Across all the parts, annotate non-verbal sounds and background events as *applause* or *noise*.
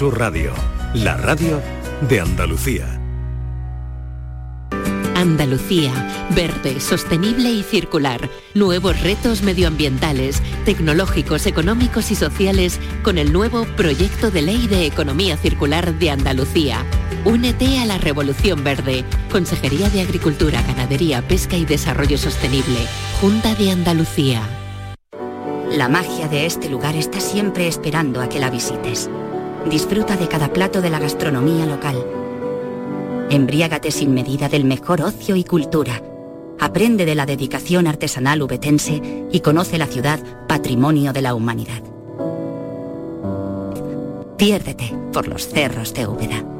Tu radio, la radio de Andalucía. Andalucía, verde, sostenible y circular. Nuevos retos medioambientales, tecnológicos, económicos y sociales con el nuevo Proyecto de Ley de Economía Circular de Andalucía. Únete a la Revolución Verde. Consejería de Agricultura, Ganadería, Pesca y Desarrollo Sostenible. Junta de Andalucía. La magia de este lugar está siempre esperando a que la visites. Disfruta de cada plato de la gastronomía local Embriágate sin medida del mejor ocio y cultura. Aprende de la dedicación artesanal ubetense y conoce la ciudad patrimonio de la humanidad. Piérdete por los cerros de Úbeda.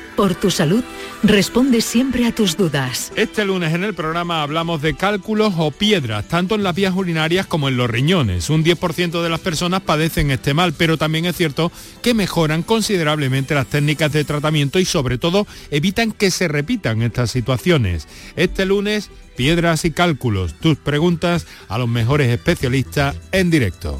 por tu salud, responde siempre a tus dudas. Este lunes en el programa hablamos de cálculos o piedras, tanto en las vías urinarias como en los riñones. Un 10% de las personas padecen este mal, pero también es cierto que mejoran considerablemente las técnicas de tratamiento y sobre todo evitan que se repitan estas situaciones. Este lunes, piedras y cálculos, tus preguntas a los mejores especialistas en directo.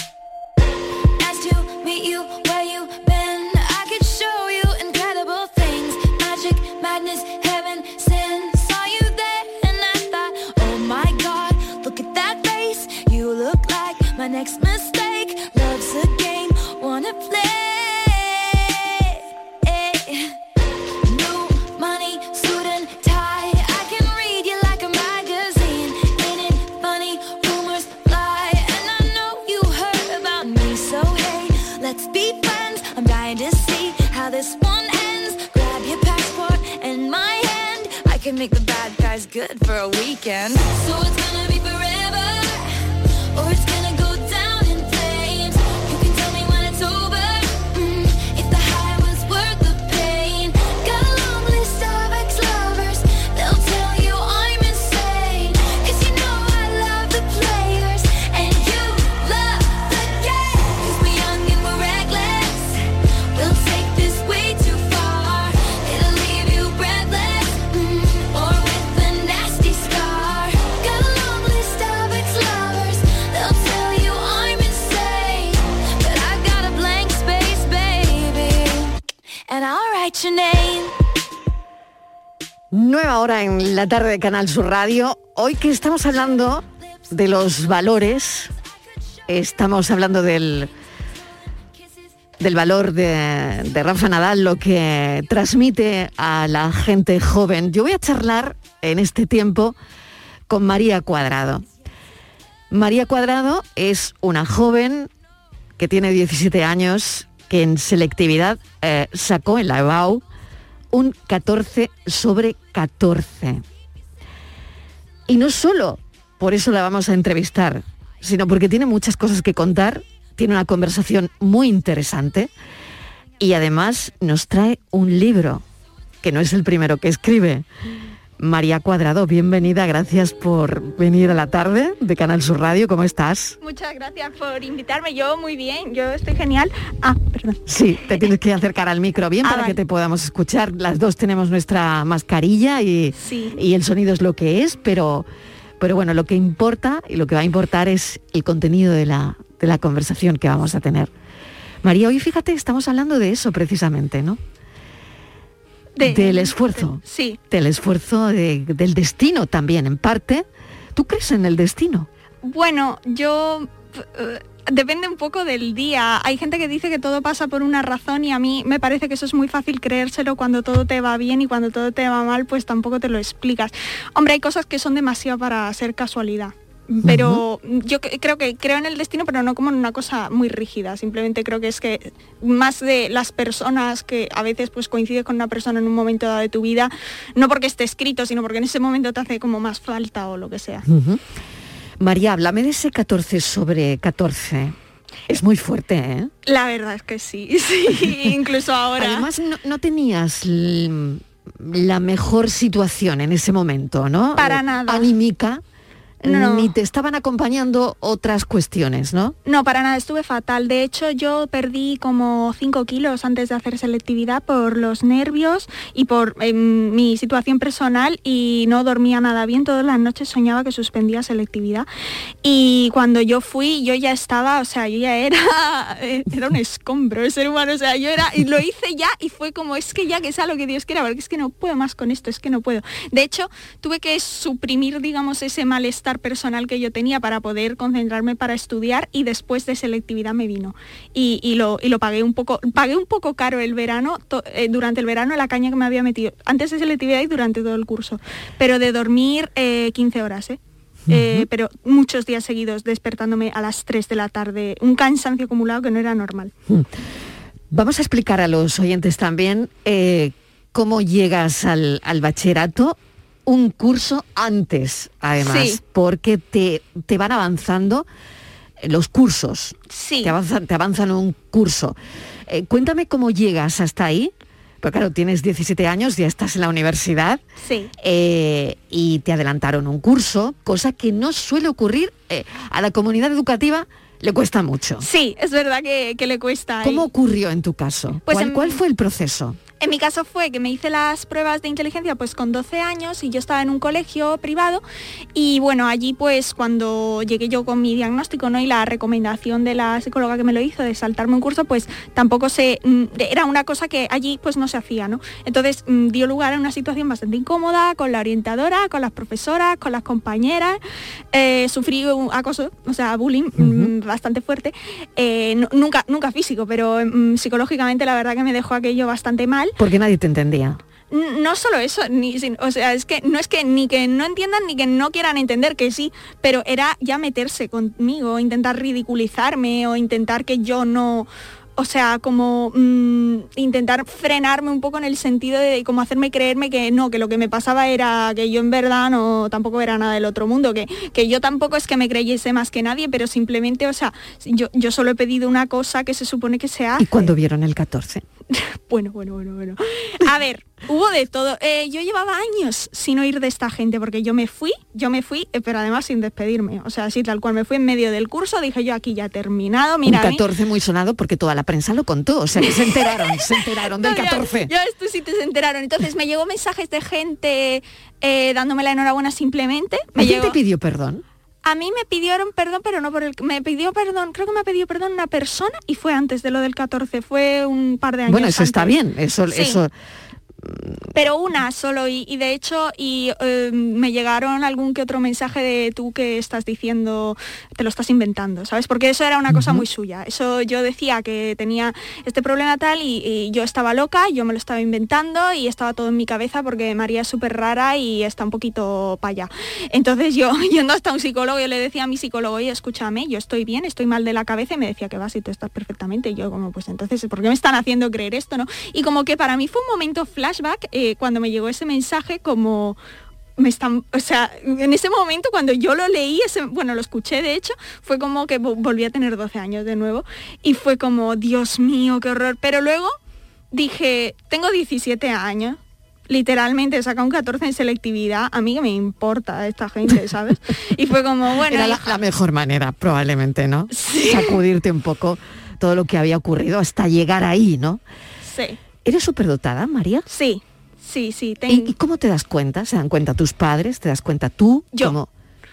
Good for a weekend. So it's gonna Nueva hora en la tarde de Canal Sur Radio. Hoy que estamos hablando de los valores, estamos hablando del, del valor de, de Rafa Nadal, lo que transmite a la gente joven. Yo voy a charlar en este tiempo con María Cuadrado. María Cuadrado es una joven que tiene 17 años, que en selectividad eh, sacó en la EBAU un 14 sobre 14. Y no solo por eso la vamos a entrevistar, sino porque tiene muchas cosas que contar, tiene una conversación muy interesante y además nos trae un libro, que no es el primero que escribe. María Cuadrado, bienvenida, gracias por venir a la tarde de Canal Sur Radio, ¿cómo estás? Muchas gracias por invitarme. Yo muy bien, yo estoy genial. Ah, perdón. Sí, te tienes que acercar al micro bien Ah, para vale. que te podamos escuchar. Las dos tenemos nuestra mascarilla y, Sí. y el sonido es lo que es, pero, pero bueno, lo que importa y lo que va a importar es el contenido de la, de la conversación que vamos a tener. María, hoy fíjate, estamos hablando de eso precisamente, ¿no? De- del esfuerzo. Sí. Del esfuerzo de- del destino también, en parte. ¿Tú crees en el destino? Bueno, yo eh, Depende un poco del día. Hay gente que dice que todo pasa por una razón y a mí me parece que eso es muy fácil creérselo cuando todo te va bien y cuando todo te va mal, pues tampoco te lo explicas. Hombre, hay cosas que son demasiado para ser casualidad. Pero yo creo que creo en el destino, pero no como en una cosa muy rígida. Simplemente creo que es que más de las personas que a veces pues coincides con una persona en un momento dado de tu vida, no porque esté escrito, sino porque en ese momento te hace como más falta o lo que sea. María, háblame de ese 14 sobre 14. Es muy fuerte, ¿eh? La verdad es que sí, *laughs* sí, incluso ahora. Además, no, no tenías la mejor situación en ese momento, ¿no? Para nada. Anímica. No. Ni te estaban acompañando otras cuestiones, ¿no? No, para nada, estuve fatal. De hecho, yo perdí como 5 kilos antes de hacer selectividad por los nervios y por em, mi situación personal y no dormía nada bien. Todas las noches soñaba que suspendía selectividad. Y cuando yo fui, yo ya estaba, o sea, yo ya era, *laughs* eh, era un escombro el ser humano. O sea, yo era, y lo hice ya y fue como, es que ya que sea lo que Dios quiera, porque es que no puedo más con esto, es que no puedo. De hecho, tuve que suprimir, digamos, ese malestar personal que yo tenía para poder concentrarme para estudiar y después de selectividad me vino. Y, y lo, y lo pagué un poco, pagué un poco caro el verano, to- eh, durante el verano la caña que me había metido, antes de selectividad y durante todo el curso. Pero de dormir eh, 15 horas, ¿eh? Eh, pero muchos días seguidos despertándome a las 3 de la tarde, un cansancio acumulado que no era normal. Vamos a explicar a los oyentes también cómo llegas al, al bachillerato un curso antes, además, Sí. porque te, te van avanzando los cursos. Sí. Te avanzan, te avanzan un curso. Eh, cuéntame cómo llegas hasta ahí. Porque claro, tienes 17 años, ya estás en la universidad Sí. eh, y te adelantaron un curso, cosa que no suele ocurrir eh, a la comunidad educativa, le cuesta mucho. Sí, es verdad que, que le cuesta. ¿Cómo Y- ocurrió en tu caso? Pues ¿Cuál, en- cuál fue el proceso? En mi caso fue que me hice las pruebas de inteligencia pues con 12 años y yo estaba en un colegio privado y bueno, allí pues cuando llegué yo con mi diagnóstico ¿no? y la recomendación de la psicóloga que me lo hizo de saltarme un curso pues tampoco se... mm, era una cosa que allí pues no se hacía, ¿no? Entonces mm, dio lugar a una situación bastante incómoda con la orientadora, con las profesoras, con las compañeras, eh, sufrí un acoso, o sea, bullying mm, bastante fuerte, Eh, nunca, nunca físico, pero mm, psicológicamente la verdad que me dejó aquello bastante mal. Porque nadie te entendía. No solo eso, ni, o sea, es que no es que ni que no entiendan ni que no quieran entender, que sí, pero era ya meterse conmigo, intentar ridiculizarme o intentar que yo no, o sea, como mm, intentar frenarme un poco en el sentido de como hacerme creerme que no, que lo que me pasaba era que yo en verdad no tampoco era nada del otro mundo, que, que yo tampoco es que me creyese más que nadie, pero simplemente, o sea, yo, yo solo he pedido una cosa que se supone que se hace. ¿Y cuando vieron el 14? *laughs* Bueno, bueno, bueno, bueno. A ver, hubo de todo. Eh, yo llevaba años sin oír de esta gente porque yo me fui, yo me fui, eh, pero además sin despedirme. O sea, así tal cual me fui en medio del curso, dije yo aquí ya terminado, mira. a un mí- 14 muy sonado porque toda la prensa lo contó. O sea, que se enteraron, se enteraron *laughs* del No, ya- 14. Ya, esto sí te se enteraron. Entonces me llegó mensajes de gente eh, dándome la enhorabuena simplemente. Me ¿Alguien llegó- te pidió perdón? A mí me pidieron perdón, pero no por el... Me pidió perdón, creo que me pidió perdón una persona y fue antes de lo del 14, fue un par de años Bueno, eso está bien. Eso, Sí. eso Pero una solo y, y de hecho y eh, me llegaron algún que otro mensaje de tú que estás diciendo, te lo estás inventando, ¿sabes? Porque eso era una cosa muy suya. Eso yo decía que tenía este problema tal y, y yo estaba loca, yo me lo estaba inventando y estaba todo en mi cabeza porque María es súper rara y está un poquito para allá. Entonces yo *laughs* yendo hasta un psicólogo, yo le decía a mi psicólogo, oye, escúchame, yo estoy bien, estoy mal de la cabeza y me decía que vas y tú estás perfectamente. Y yo como, pues entonces, ¿por qué me están haciendo creer esto? no Y como que para mí fue un momento flashback eh, cuando me llegó ese mensaje como me están, o sea, en ese momento cuando yo lo leí, ese, bueno, lo escuché de hecho, fue como que vo- volví a tener 12 años de nuevo y fue como, Dios mío, qué horror. Pero luego dije, tengo 17 años, literalmente saca un 14 en selectividad, a mí que me importa esta gente, *laughs* ¿sabes? Y fue como, bueno, era la, hija, la mejor manera, probablemente, ¿no? Sacudirte un poco todo lo que había ocurrido hasta llegar ahí, ¿no? sí, ¿Eres superdotada, María? sí, sí, sí, ten- ¿Y, y cómo te das cuenta? ¿Se dan cuenta tus padres? ¿Te das cuenta tú? Yo. ¿Cómo?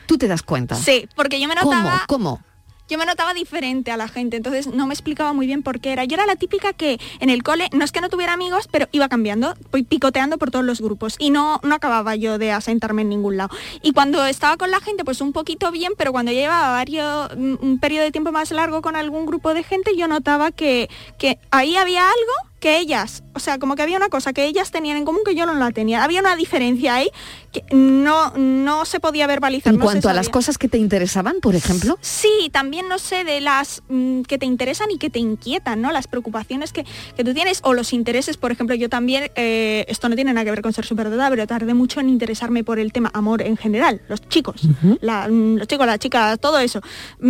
¿Tú te das cuenta? sí, porque yo me notaba... ¿Cómo? yo me notaba diferente a la gente, entonces no me explicaba muy bien por qué era. Yo era la típica que en el cole, no es que no tuviera amigos, pero iba cambiando, picoteando por todos los grupos y no, no acababa yo de asentarme en ningún lado. Y cuando estaba con la gente, pues un poquito bien, pero cuando llevaba varios, un periodo de tiempo más largo con algún grupo de gente, yo notaba que, que ahí había algo que ellas, o sea, como que había una cosa que ellas tenían en común que yo no la tenía. Había una diferencia ahí que no, no se podía verbalizar. En no cuanto a las cosas que te interesaban, por ejemplo. Sí, también no sé de las mm, que te interesan y que te inquietan, ¿no? Las preocupaciones que, que tú tienes o los intereses, por ejemplo, yo también, eh, esto no tiene nada que ver con ser superdotada, pero tardé mucho en interesarme por el tema amor en general, los chicos, la- mm, los chicos, las chicas, todo eso.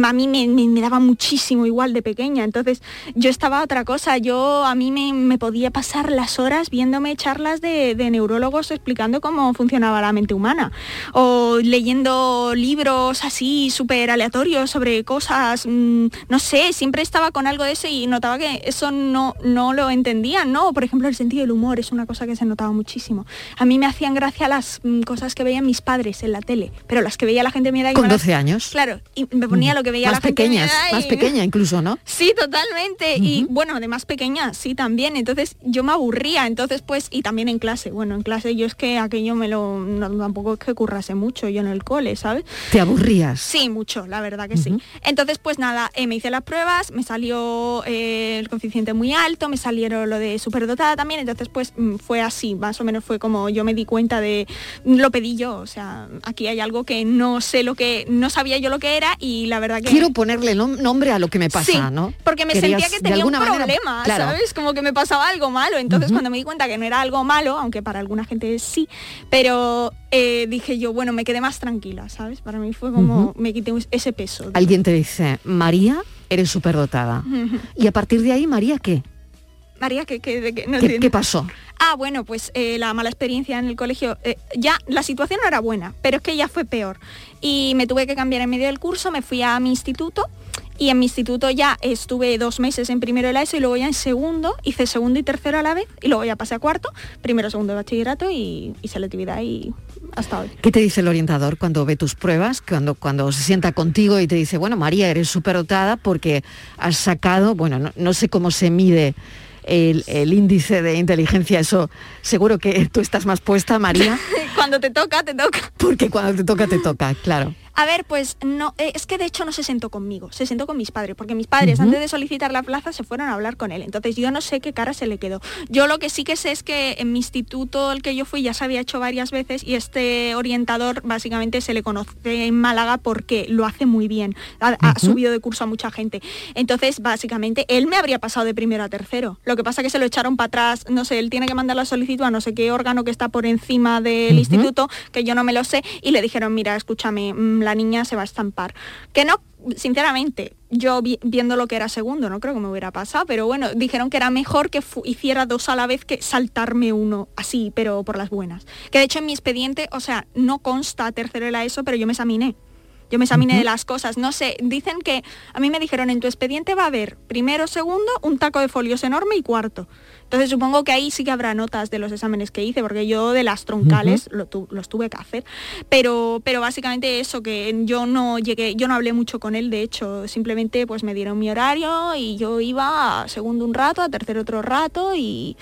A mí me, me- me daba muchísimo igual de pequeña, entonces yo estaba a otra cosa, yo a mí me, me podía pasar las horas viéndome charlas de, de neurólogos explicando cómo funcionaba la mente humana o leyendo libros así súper aleatorios sobre cosas, mm, no sé, siempre estaba con algo de eso y notaba que eso no, no lo entendían, ¿no? Por ejemplo, el sentido del humor es una cosa que se notaba muchísimo. A mí me hacían gracia las mm, cosas que veían mis padres en la tele, pero las que veía la gente mira y Con me las- 12 años. Claro, y me ponía lo que veía más la gente pequeñas, mira más y- pequeña incluso, ¿no? Sí, totalmente. Y bueno, de más pequeña, sí, también. Entonces yo me aburría. Entonces, pues, y también en clase. Bueno, en clase yo es que aquello me lo, no, tampoco es que currase mucho yo en el cole, ¿sabes? Te aburrías. Sí, mucho, la verdad que sí. Entonces, pues nada, eh, me hice las pruebas, me salió eh, el coeficiente muy alto, me salieron lo de superdotada también, entonces pues mm, fue así, más o menos fue como yo me di cuenta de, lo pedí yo, o sea, aquí hay algo que no sé lo que, no sabía yo lo que era y la verdad que... Quiero ponerle nom- nombre a lo que me pasa, Sí, ¿no? Porque me Querías, sentía que tenía un manera- problema, claro. ¿sabes? Como que me pasaba algo malo. Entonces cuando me di cuenta que no era algo malo, aunque para alguna gente sí, pero eh, dije yo, bueno, me quedé más tranquila, ¿sabes? Para mí fue como, me quité ese peso. Alguien te dice, María, eres superdotada. Ujú. Y a partir de ahí, María, ¿qué? María, ¿qué, qué, de qué? No ¿Qué, entiendo. qué pasó? Ah, bueno, pues eh, la mala experiencia en el colegio, eh, ya la situación no era buena, pero es que ya fue peor. Y me tuve que cambiar en medio del curso, me fui a mi instituto y en mi instituto ya estuve dos meses en primero de la ESO y luego ya en segundo, hice segundo y tercero a la vez y luego ya pasé a cuarto, primero, segundo de bachillerato y, y selectividad y hasta hoy. ¿Qué te dice el orientador cuando ve tus pruebas, cuando, cuando se sienta contigo y te dice, bueno, María, eres superdotada porque has sacado, bueno, no, no sé cómo se mide el, el índice de inteligencia, eso seguro que tú estás más puesta, María, *laughs* Cuando te toca, te toca. porque cuando te toca, te toca, claro. A ver, pues no, eh, es que de hecho no se sentó conmigo, se sentó con mis padres, porque mis padres antes de solicitar la plaza se fueron a hablar con él. Entonces yo no sé qué cara se le quedó. Yo lo que sí que sé es que en mi instituto al que yo fui ya se había hecho varias veces y este orientador básicamente se le conoce en Málaga porque lo hace muy bien. Ha, subido de curso a mucha gente. Entonces básicamente él me habría pasado de primero a tercero. Lo que pasa que se lo echaron para atrás, no sé, él tiene que mandar la solicitud a no sé qué órgano que está por encima del instituto, que yo no me lo sé, y le dijeron, mira, escúchame, mm, la niña se va a estampar. Que no, sinceramente, yo vi- viendo lo que era segundo, no creo que me hubiera pasado, pero bueno, dijeron que era mejor que hiciera dos a la vez que saltarme uno así, pero por las buenas. Que de hecho en mi expediente, o sea, no consta tercero de la ESO, pero yo me examiné. Yo me examiné de las cosas, no sé, dicen que a mí me dijeron en tu expediente va a haber primero, segundo, un taco de folios enorme y cuarto. Entonces supongo que ahí sí que habrá notas de los exámenes que hice, porque yo de las troncales lo tu- los tuve que hacer. Pero, pero básicamente eso, que yo no llegué, yo no hablé mucho con él, de hecho, simplemente pues me dieron mi horario y yo iba a segundo un rato, a tercero otro rato y,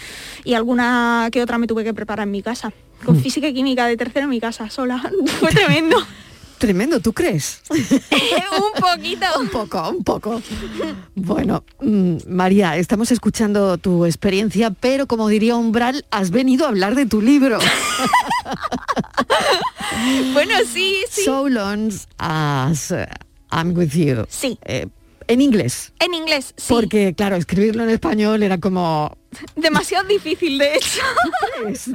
y alguna que otra me tuve que preparar en mi casa. Con física y química de tercero en mi casa, sola. *laughs* Fue tremendo. *laughs* Tremendo, ¿tú crees? *laughs* un poquito. un poco, un poco. Bueno, mm, María, estamos escuchando tu experiencia, pero como diría Umbral, has venido a hablar de tu libro. *laughs* bueno, sí, sí. So long as uh, I'm with you. Sí. Eh, en inglés. En inglés, sí. Porque, claro, escribirlo en español era como... *laughs* Demasiado difícil, de hecho.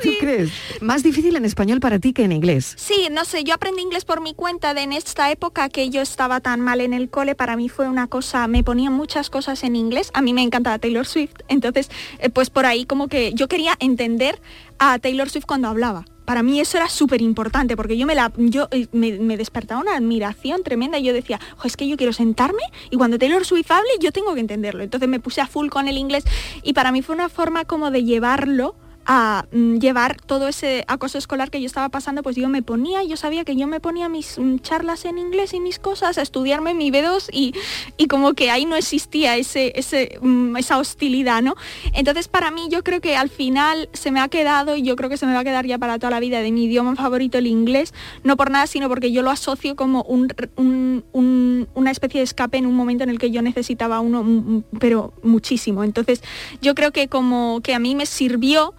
¿Tú *laughs* crees? Más difícil en español para ti que en inglés. Sí, no sé, yo aprendí inglés por mi cuenta de en esta época que yo estaba tan mal en el cole, para mí fue una cosa, me ponían muchas cosas en inglés, a mí me encantaba Taylor Swift, entonces eh, pues por ahí como que yo quería entender a Taylor Swift cuando hablaba. Para mí eso era súper importante porque yo me la yo eh, me, despertaba una admiración tremenda y yo decía, "Jo, es que yo quiero sentarme y cuando Taylor Swift hable yo tengo que entenderlo. Entonces me puse a full con el inglés y para mí fue una forma como de llevarlo a mm, llevar todo ese acoso escolar que yo estaba pasando, pues yo me ponía, yo sabía que yo me ponía mis mm, charlas en inglés y mis cosas, a estudiarme mi B2 y, y como que ahí no existía ese, ese, mm, esa hostilidad, ¿no? Entonces para mí yo creo que al final se me ha quedado y yo creo que se me va a quedar ya para toda la vida de mi idioma favorito el inglés, no por nada, sino porque yo lo asocio como un, un- un- una especie de escape en un momento en el que yo necesitaba uno, pero muchísimo. Entonces yo creo que como que a mí me sirvió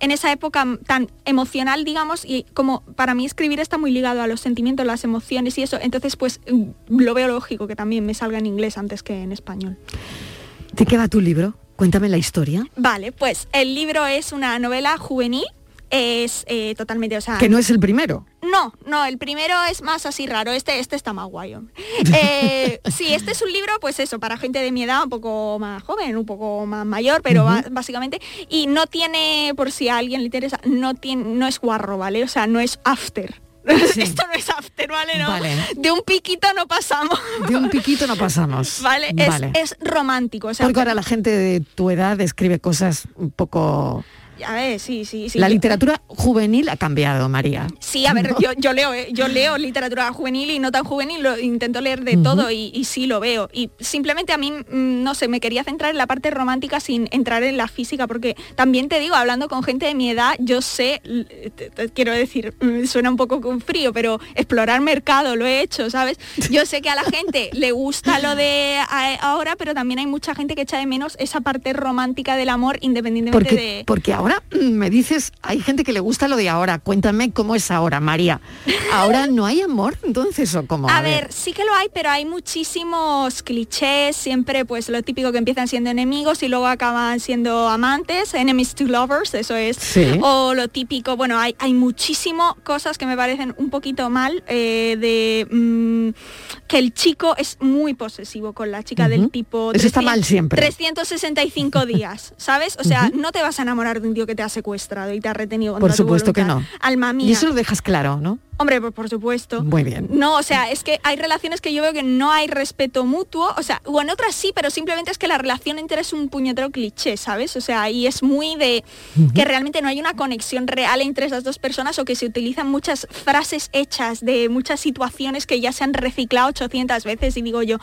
en esa época tan emocional, digamos, y como para mí escribir está muy ligado a los sentimientos, las emociones y eso, entonces pues mm, lo veo lógico que también me salga en inglés antes que en español. ¿De qué va tu libro? Cuéntame la historia. Vale, pues el libro es una novela juvenil, es eh, totalmente, o sea... Que no es el primero. No, no, el primero es más así raro, este, este está más guayo. *laughs* Eh, sí, este es un libro, pues eso, para gente de mi edad, un poco más joven, un poco más mayor, pero básicamente, y no tiene, por si a alguien le interesa, no tiene, no es guarro, ¿vale? O sea, no es after. *laughs* Esto no es after, ¿vale? No. Vale. De un piquito no pasamos. De un piquito no pasamos. *laughs* Vale, es, Vale. es romántico. O sea, Porque ahora la gente de tu edad escribe cosas un poco... a ver, sí, sí, sí. la literatura juvenil ha cambiado, María. Sí, a ver, yo, yo leo, eh, yo leo literatura juvenil y no tan juvenil, lo intento leer de todo y, y sí lo veo. Y simplemente a mí, mm, no sé, me quería centrar en la parte romántica sin entrar en la física, porque también te digo, hablando con gente de mi edad, yo sé, l- te- te- quiero decir, mm, suena un poco con frío, pero explorar mercado lo he hecho, ¿sabes? Yo sé que a la gente *laughs* le gusta lo de ahora, pero también hay mucha gente que echa de menos esa parte romántica del amor independientemente Porque, de... porque ahora mm, me dices, hay gente que le gusta lo de ahora. Cuéntame cómo es ahora, María. ¿Ahora no hay amor entonces o cómo? A ver, sí que lo hay, pero hay muchísimos clichés, siempre pues lo típico que empiezan siendo enemigos y luego acaban siendo amantes, enemies to lovers, eso es. Sí. O lo típico, bueno, hay, hay muchísimo cosas que me parecen un poquito mal, eh, de mm, que el chico es muy posesivo con la chica del tipo... Eso está mal siempre. 365 días, ¿sabes? O sea, no te vas a enamorar de un tío que te ha secuestrado y te ha retenido Por supuesto que no. Alma mía. Y eso lo dejas claro, ¿no? Hombre, por, por supuesto. Muy bien. No, o sea, es que hay relaciones que yo veo que no hay respeto mutuo, o sea, o en otras sí, pero simplemente es que la relación entera es un puñetero cliché, ¿sabes? O sea, y es muy de que realmente no hay una conexión real entre esas dos personas o que se utilizan muchas frases hechas de muchas situaciones que ya se han reciclado 800 veces y digo yo,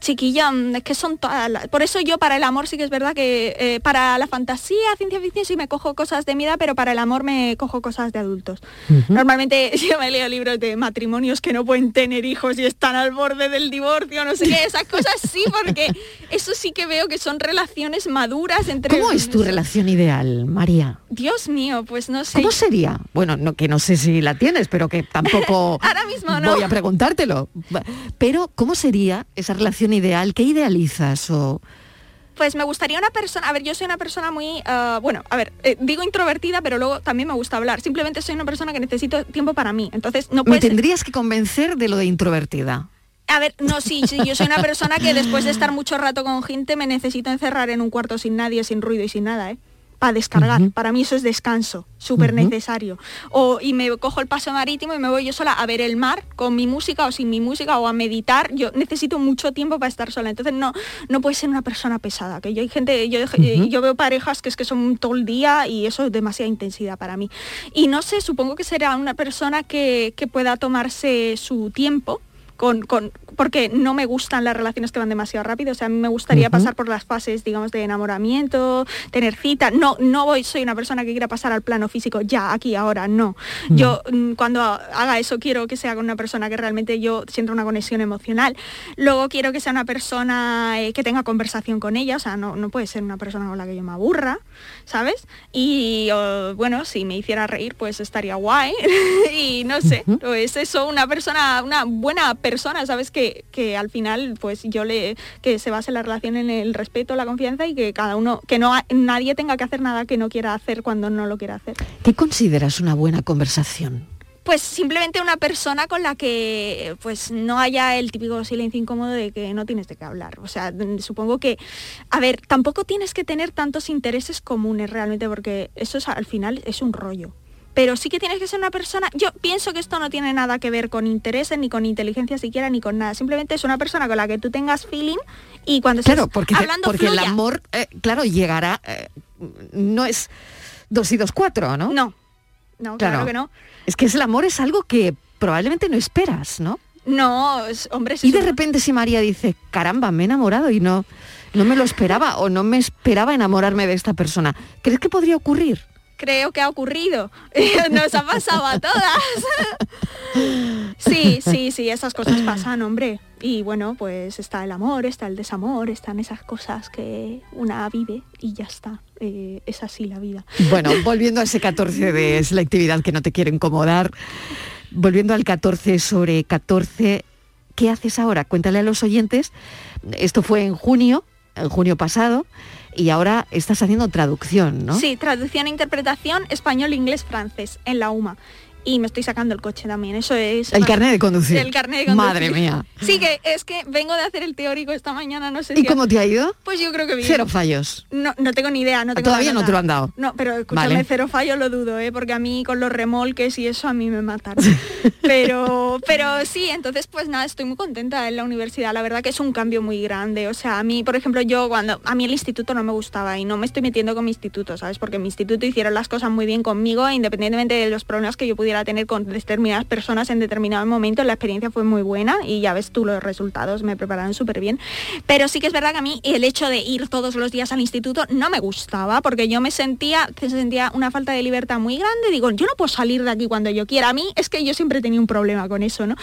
chiquilla, mm, es que son todas las- Por eso yo para el amor sí que es verdad que eh, para la fantasía, ciencia ficción sí me cojo cosas de mi edad, pero para el amor me cojo cosas de adultos. Normalmente *laughs* yo me leo libros de matrimonios que no pueden tener hijos y están al borde del divorcio, no sé qué, esas cosas sí, porque eso sí que veo que son relaciones maduras entre... ¿Cómo es tu *laughs* relación ideal, María? Dios mío, pues no sé. ¿Cómo sería? Bueno, no, que no sé si la tienes, pero que tampoco *laughs* Ahora mismo no. voy a preguntártelo. Pero, ¿cómo sería esa relación ideal? ¿Qué idealizas? O... Pues me gustaría una persona, a ver, yo soy una persona muy, ah, bueno, a ver, eh, digo introvertida, pero luego también me gusta hablar. Simplemente soy una persona que necesito tiempo para mí. Entonces, no Me tendrías que convencer de lo de introvertida. A ver, no, sí, sí, yo soy una persona que después de estar mucho rato con gente me necesito encerrar en un cuarto sin nadie, sin ruido y sin nada, ¿eh? Para descargar. Para mí eso es descanso, súper necesario. O, y me cojo el paso marítimo y me voy yo sola a ver el mar con mi música o sin mi música o a meditar. Yo necesito mucho tiempo para estar sola. Entonces no, no puede ser una persona pesada. Que yo hay gente, yo, eh, yo veo parejas que es que son todo el día y eso es demasiada intensidad para mí. Y no sé, supongo que será una persona que, que pueda tomarse su tiempo con, con- porque no me gustan las relaciones que van demasiado rápido. O sea, a mí me gustaría pasar por las fases, digamos, de enamoramiento, tener cita. No, no voy, soy una persona que quiera pasar al plano físico ya, aquí, ahora, no. Yo mm, cuando haga eso quiero que sea con una persona que realmente yo sienta una conexión emocional. Luego quiero que sea una persona eh, que tenga conversación con ella. O sea, no, no puede ser una persona con la que yo me aburra, ¿sabes? Y oh, bueno, si me hiciera reír, pues estaría guay. *laughs* y no sé, pues eso, una persona, una buena persona, ¿sabes? Que, que al final, pues yo le, que se base la relación en el respeto, la confianza y que cada uno, que no nadie tenga que hacer nada que no quiera hacer cuando no lo quiera hacer. ¿Qué consideras una buena conversación? Pues simplemente una persona con la que pues no haya el típico silencio incómodo de que no tienes de qué hablar. O sea, supongo que, a ver, tampoco tienes que tener tantos intereses comunes realmente porque eso es, al final es un rollo. Pero sí que tienes que ser una persona, yo pienso que esto no tiene nada que ver con intereses, ni con inteligencia siquiera, ni con nada. Simplemente es una persona con la que tú tengas feeling y cuando Claro, estés porque, hablando porque el amor, eh, claro, llegará, eh, no es dos y dos, cuatro, ¿no? No, no, claro, que no. Es que el amor es algo que probablemente no esperas, ¿no? No, hombre, Y de repente si María dice, caramba, me he enamorado y no, no me lo esperaba o no me esperaba enamorarme de esta persona, ¿crees que podría ocurrir? Creo que ha ocurrido. *laughs* Nos ha pasado a todas. *laughs* sí, sí, sí, esas cosas pasan, hombre. Y bueno, pues está el amor, está el desamor, están esas cosas que una vive y ya está. Eh, es así la vida. Bueno, volviendo a ese 14 de selectividad que no te quiero incomodar, volviendo al 14 sobre 14, ¿qué haces ahora? Cuéntale a los oyentes, esto fue en junio, en junio pasado, y ahora estás haciendo traducción, ¿no? Sí, traducción e interpretación español, inglés, francés en la UMA. Y me estoy sacando el coche también, eso es... El carnet de conducir. El carnet de conducir. Madre mía. Sí, que es que vengo de hacer el teórico esta mañana, no sé ¿Y si... cómo te ha ido? Pues yo creo que bien. Cero fallos. No, no tengo ni idea, no tengo Todavía no te lo han dado. No, pero escúchame, Vale. cero fallo lo dudo, ¿eh? porque a mí con los remolques y eso a mí me mataron. *laughs* pero, pero sí, entonces pues nada, estoy muy contenta en la universidad. La verdad que es un cambio muy grande. O sea, a mí, por ejemplo, yo cuando a mí el instituto no me gustaba y no me estoy metiendo con mi instituto, ¿sabes? Porque mi instituto hicieron las cosas muy bien conmigo, independientemente de los problemas que yo pudiera tener con determinadas personas en determinado momento, la experiencia fue muy buena y ya ves tú los resultados, me prepararon súper bien. Pero sí que es verdad que a mí el hecho de ir todos los días al instituto no me gustaba porque yo me sentía, se sentía una falta de libertad muy grande. Digo, yo no puedo salir de aquí cuando yo quiera. A mí es que yo siempre tenía un problema con eso, ¿no?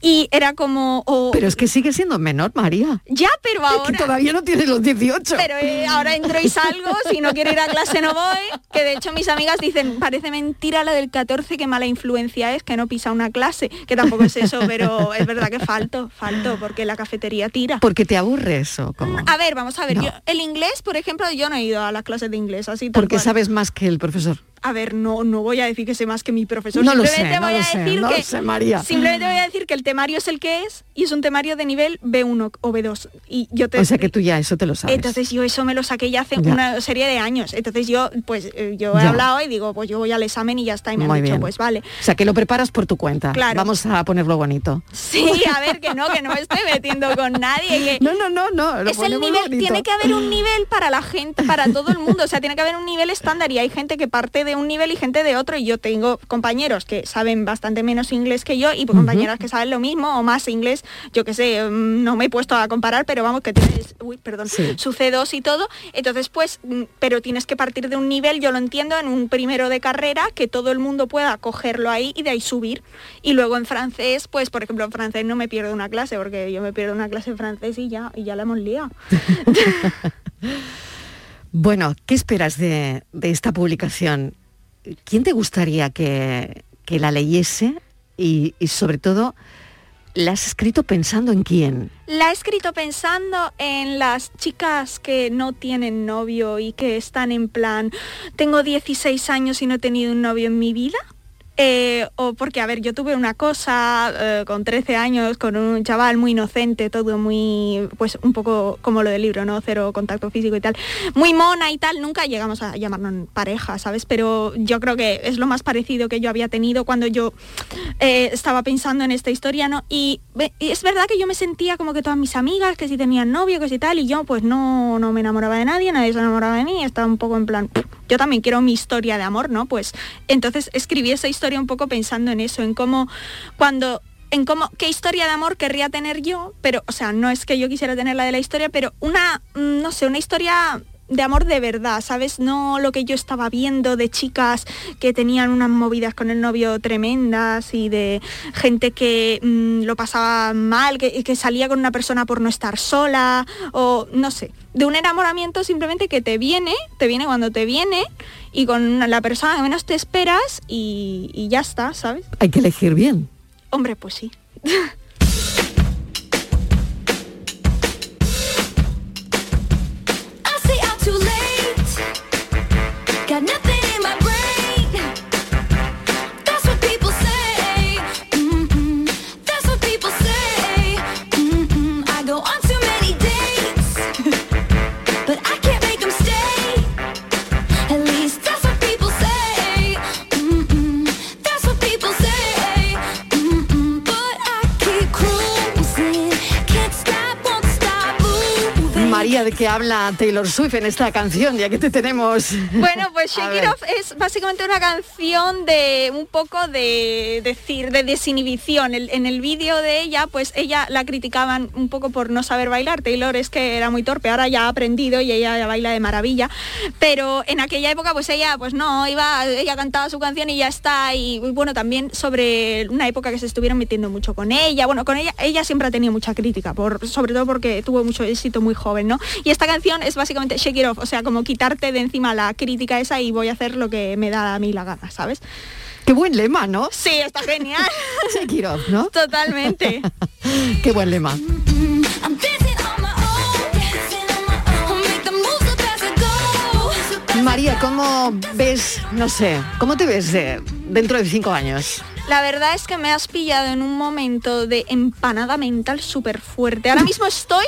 Y era como... Pero es que sigue siendo menor, María. ya, pero Es ahora... que todavía no tienes los 18. Pero eh, ahora entro y salgo, si no quiero ir a clase no voy, que de hecho mis amigas dicen, parece mentira lo del 14, qué mala influencia es, que no pisa una clase, que tampoco es eso, pero *laughs* es verdad que falto, falto, porque la cafetería tira. Porque te aburres o cómo? A ver, vamos a ver, No. yo, el inglés, por ejemplo, yo no he ido a las clases de inglés, así Porque cual. sabes más que el profesor. A ver, no, no voy a decir que sé más que mi profesor. No lo simplemente sé, no voy lo a sé, decir que lo sé, María. simplemente voy a decir que el temario es el que es y es un temario de nivel B1 o B2. Y yo te O sea que tú ya eso te lo sabes. entonces yo eso me lo saqué ya hace Ya. una serie de años. Entonces yo, pues eh, yo he Ya. hablado y digo, pues yo voy al examen y ya está. Y me Muy han dicho, bien. pues vale. O sea que lo preparas por tu cuenta. Claro. Vamos a ponerlo bonito. Sí, a ver, que no, que no me estoy metiendo con nadie. Que No, no, no, no. Lo es el nivel, bonito. tiene que haber un nivel para la gente, para todo el mundo. O sea, tiene que haber un nivel estándar y hay gente que parte de un nivel y gente de otro. Y yo tengo compañeros que saben bastante menos inglés que yo y compañeras que saben lo mismo o más inglés. Yo que sé, mm, no me he puesto a comparar, pero vamos, que tienes, uy, perdón, Sí. su C2 y todo. Entonces, pues, mm, pero tienes que partir de un nivel, yo lo entiendo, en un primero de carrera, que todo el mundo pueda cogerlo ahí y de ahí subir. Y luego en francés, pues, por ejemplo, en francés no me pierdo una clase, porque yo me pierdo una clase en francés y ya, y ya la hemos liado. *laughs* Bueno, ¿qué esperas de, de esta publicación? ¿Quién te gustaría que, que la leyese? Y, y sobre todo, ¿la has escrito pensando en quién? La he escrito pensando en las chicas que no tienen novio y que están en plan, tengo 16 años y no he tenido un novio en mi vida. Eh, o porque, a ver, yo tuve una cosa eh, con 13 años, con un chaval muy inocente, todo muy, pues un poco como lo del libro, ¿no? Cero contacto físico y tal. Muy mona y tal, nunca llegamos a llamarnos pareja, ¿sabes? Pero yo creo que es lo más parecido que yo había tenido cuando yo eh, estaba pensando en esta historia, ¿no? Y, es verdad que yo me sentía como que todas mis amigas, que si tenían novio, que si tal, y yo pues no, no me enamoraba de nadie, nadie se enamoraba de mí, estaba un poco en plan, yo también quiero mi historia de amor, ¿no? Pues entonces escribí esa historia un poco pensando en eso, en cómo cuando en cómo qué historia de amor querría tener yo, pero o sea, no es que yo quisiera tener la de la historia, pero una mm, no sé, una historia de amor de verdad, ¿sabes? No lo que yo estaba viendo de chicas que tenían unas movidas con el novio tremendas y de gente que mm, lo pasaba mal, que, que salía con una persona por no estar sola o no sé, de un enamoramiento simplemente que te viene, te viene cuando te viene y con la persona que menos te esperas y, y ya está, ¿sabes? Hay que elegir bien. Hombre, pues sí. María, ¿de qué habla Taylor Swift en esta canción, ya que te tenemos? Bueno, pues *laughs* Shake It. Off es básicamente una canción de un poco de decir, de desinhibición. El- en el vídeo de ella, pues ella la criticaban un poco por no saber bailar. Taylor es que era muy torpe, ahora ya ha aprendido y ella ya baila de maravilla. Pero en aquella época, pues ella, pues no, iba, ella cantaba su canción y ya está. Y bueno, también sobre una época que se estuvieron metiendo mucho con ella. Bueno, con ella, ella siempre ha tenido mucha crítica, por, sobre todo porque tuvo mucho éxito muy joven, ¿no? Y esta canción es básicamente Shake It Off, o sea, como quitarte de encima la crítica esa y voy a hacer lo que me da a mí la gana, ¿sabes? Qué buen lema, ¿no? Sí, está genial. *laughs* Shake it off, ¿no? Totalmente. *laughs* Qué buen lema. I'm dancing on my own, dancing on my own. Make the moves so fast I go. María, ¿cómo ves, no sé, cómo te ves eh, dentro de cinco años? La verdad es que me has pillado en un momento de empanada mental súper fuerte. Ahora mismo estoy,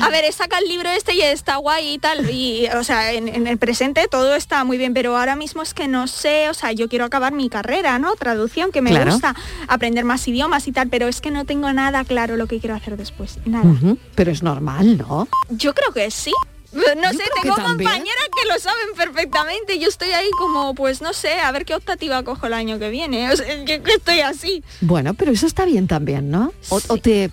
a ver, he sacado el libro este y está guay y tal, y o sea, en, en el presente todo está muy bien, pero ahora mismo es que no sé, o sea, yo quiero acabar mi carrera, ¿no? Traducción, que me Claro. gusta aprender más idiomas y tal, pero es que no tengo nada claro lo que quiero hacer después, nada. Pero es normal, ¿no? Yo creo que sí. No Yo sé, que tengo compañeras que lo saben perfectamente. Yo estoy ahí como, pues no sé, a ver qué optativa cojo el año que viene. O sea, yo que estoy así. Bueno, pero eso está bien también, ¿no? O, o te,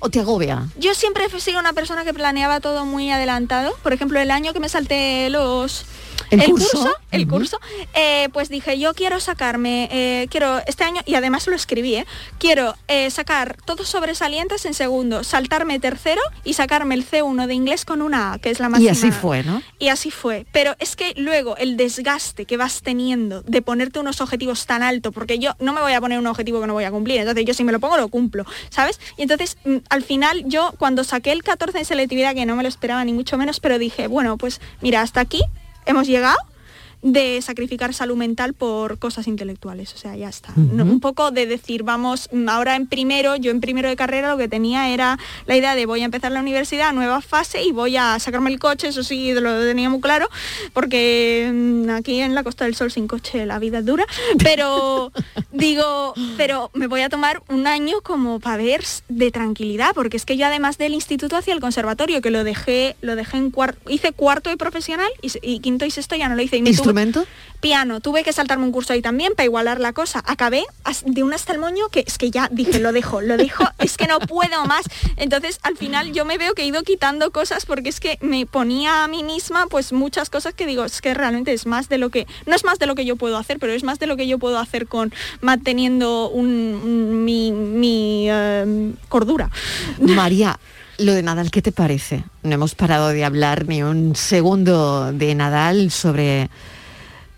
o te agobia. Yo siempre he sido una persona que planeaba todo muy adelantado. Por ejemplo, el año que me salté los... ¿El curso? el curso, eh, pues dije, yo quiero sacarme, eh, quiero este año, y además lo escribí, ¿eh? quiero sacar todos sobresalientes en segundo, saltarme tercero y sacarme el C1 de inglés con una A, que es la Y máxima. así fue, ¿no? Y así fue. Pero es que luego el desgaste que vas teniendo de ponerte unos objetivos tan alto, porque yo no me voy a poner un objetivo que no voy a cumplir, entonces yo si me lo pongo lo cumplo, ¿sabes? Y entonces mm, al final yo cuando saqué el 14 de selectividad, que no me lo esperaba ni mucho menos, pero dije, bueno, pues mira, hasta aquí hemos llegado de sacrificar salud mental por cosas intelectuales, o sea, ya está. Un poco de decir, vamos, ahora en primero, yo en primero de carrera lo que tenía era la idea de voy a empezar la universidad, nueva fase y voy a sacarme el coche, eso sí, lo tenía muy claro, porque mm, aquí en la Costa del Sol sin coche la vida es dura, pero *laughs* digo, pero me voy a tomar un año como para ver de tranquilidad, porque es que yo además del instituto hacia el conservatorio, que lo dejé, lo dejé en cuarto, hice cuarto de profesional y, quinto y sexto ya no lo hice. Y me ¿Instrumento? piano, tuve que saltarme un curso ahí también para igualar la cosa. Acabé de un hasta el moño que es que ya dije, lo dejo, lo dejo, *laughs* es que no puedo más. Entonces, al final yo me veo que he ido quitando cosas porque es que me ponía a mí misma pues muchas cosas que digo, es que realmente es más de lo que, no es más de lo que yo puedo hacer, pero es más de lo que yo puedo hacer con manteniendo un, un- mi, mi, eh, cordura. *laughs* María, lo de Nadal, ¿qué te parece? No hemos parado de hablar ni un segundo de Nadal sobre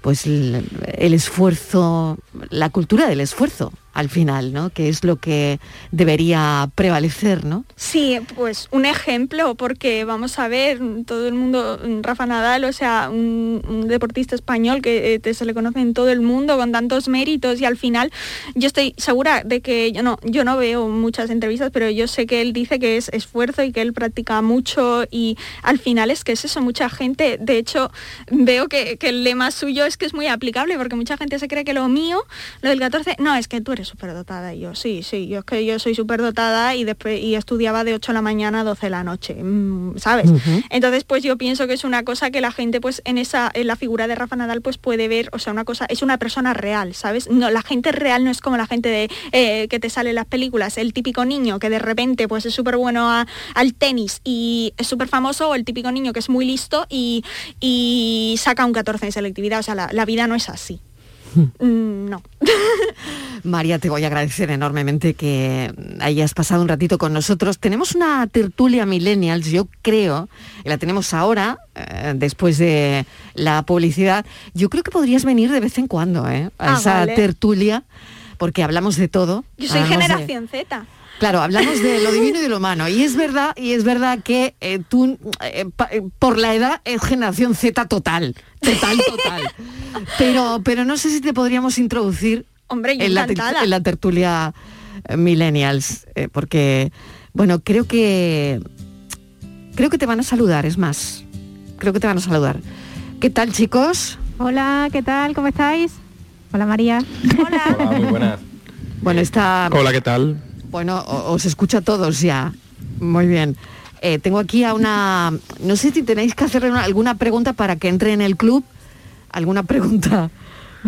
pues el, esfuerzo, la cultura del esfuerzo al final, ¿no? Que es lo que debería prevalecer, ¿no? Sí, pues un ejemplo, porque vamos a ver, todo el mundo, Rafa Nadal, o sea, un, deportista español que eh, se le conoce en todo el mundo con tantos méritos y al final yo estoy segura de que yo no, yo no veo muchas entrevistas, pero yo sé que él dice que es esfuerzo y que él practica mucho y al final es que es eso, mucha gente, de hecho veo que, que el lema suyo es que es muy aplicable porque mucha gente se cree que lo mío, lo del 14, no, es que tú eres superdotada y yo, sí, sí, yo es que yo soy superdotada y después y estudiaba de 8 de la mañana a 12 de la noche, mm, ¿sabes? Entonces, pues yo pienso que es una cosa que la gente, pues en esa, en la figura de Rafa Nadal, pues puede ver, o sea, una cosa, es una persona real, ¿sabes? No, la gente real no es como la gente de eh, que te sale en las películas, el típico niño que de repente pues es súper bueno a- al tenis y es súper famoso, o el típico niño que es muy listo y, y saca un 14 en selectividad. O sea, la, la vida no es así. Mm, no. *laughs* María, te voy a agradecer enormemente que hayas pasado un ratito con nosotros. Tenemos una tertulia millennials, yo creo, y la tenemos ahora, eh, después de la publicidad. Yo creo que podrías venir de vez en cuando, ¿eh? A Ah, esa vale. tertulia, porque hablamos de todo. Yo soy de- generación Z. Claro, hablamos de lo divino y de lo humano. Y es verdad, y es verdad que eh, tú, eh, pa- eh, por la edad, es generación Z total. Total, *laughs* total. Pero, pero no sé si te podríamos introducir Hombre, en la, en la tertulia Millennials. eh, porque, bueno, creo que. Creo que te van a saludar, es más. Creo que te van a saludar. ¿Qué tal, chicos? Hola, ¿qué tal? ¿Cómo estáis? Hola María. Hola. Hola, muy buenas. Bueno, está. Hola, ¿qué tal? Bueno, os escucha a todos ya. Muy bien. Eh, tengo aquí a una... No sé si tenéis que hacerle una- alguna pregunta para que entre en el club. ¿Alguna pregunta?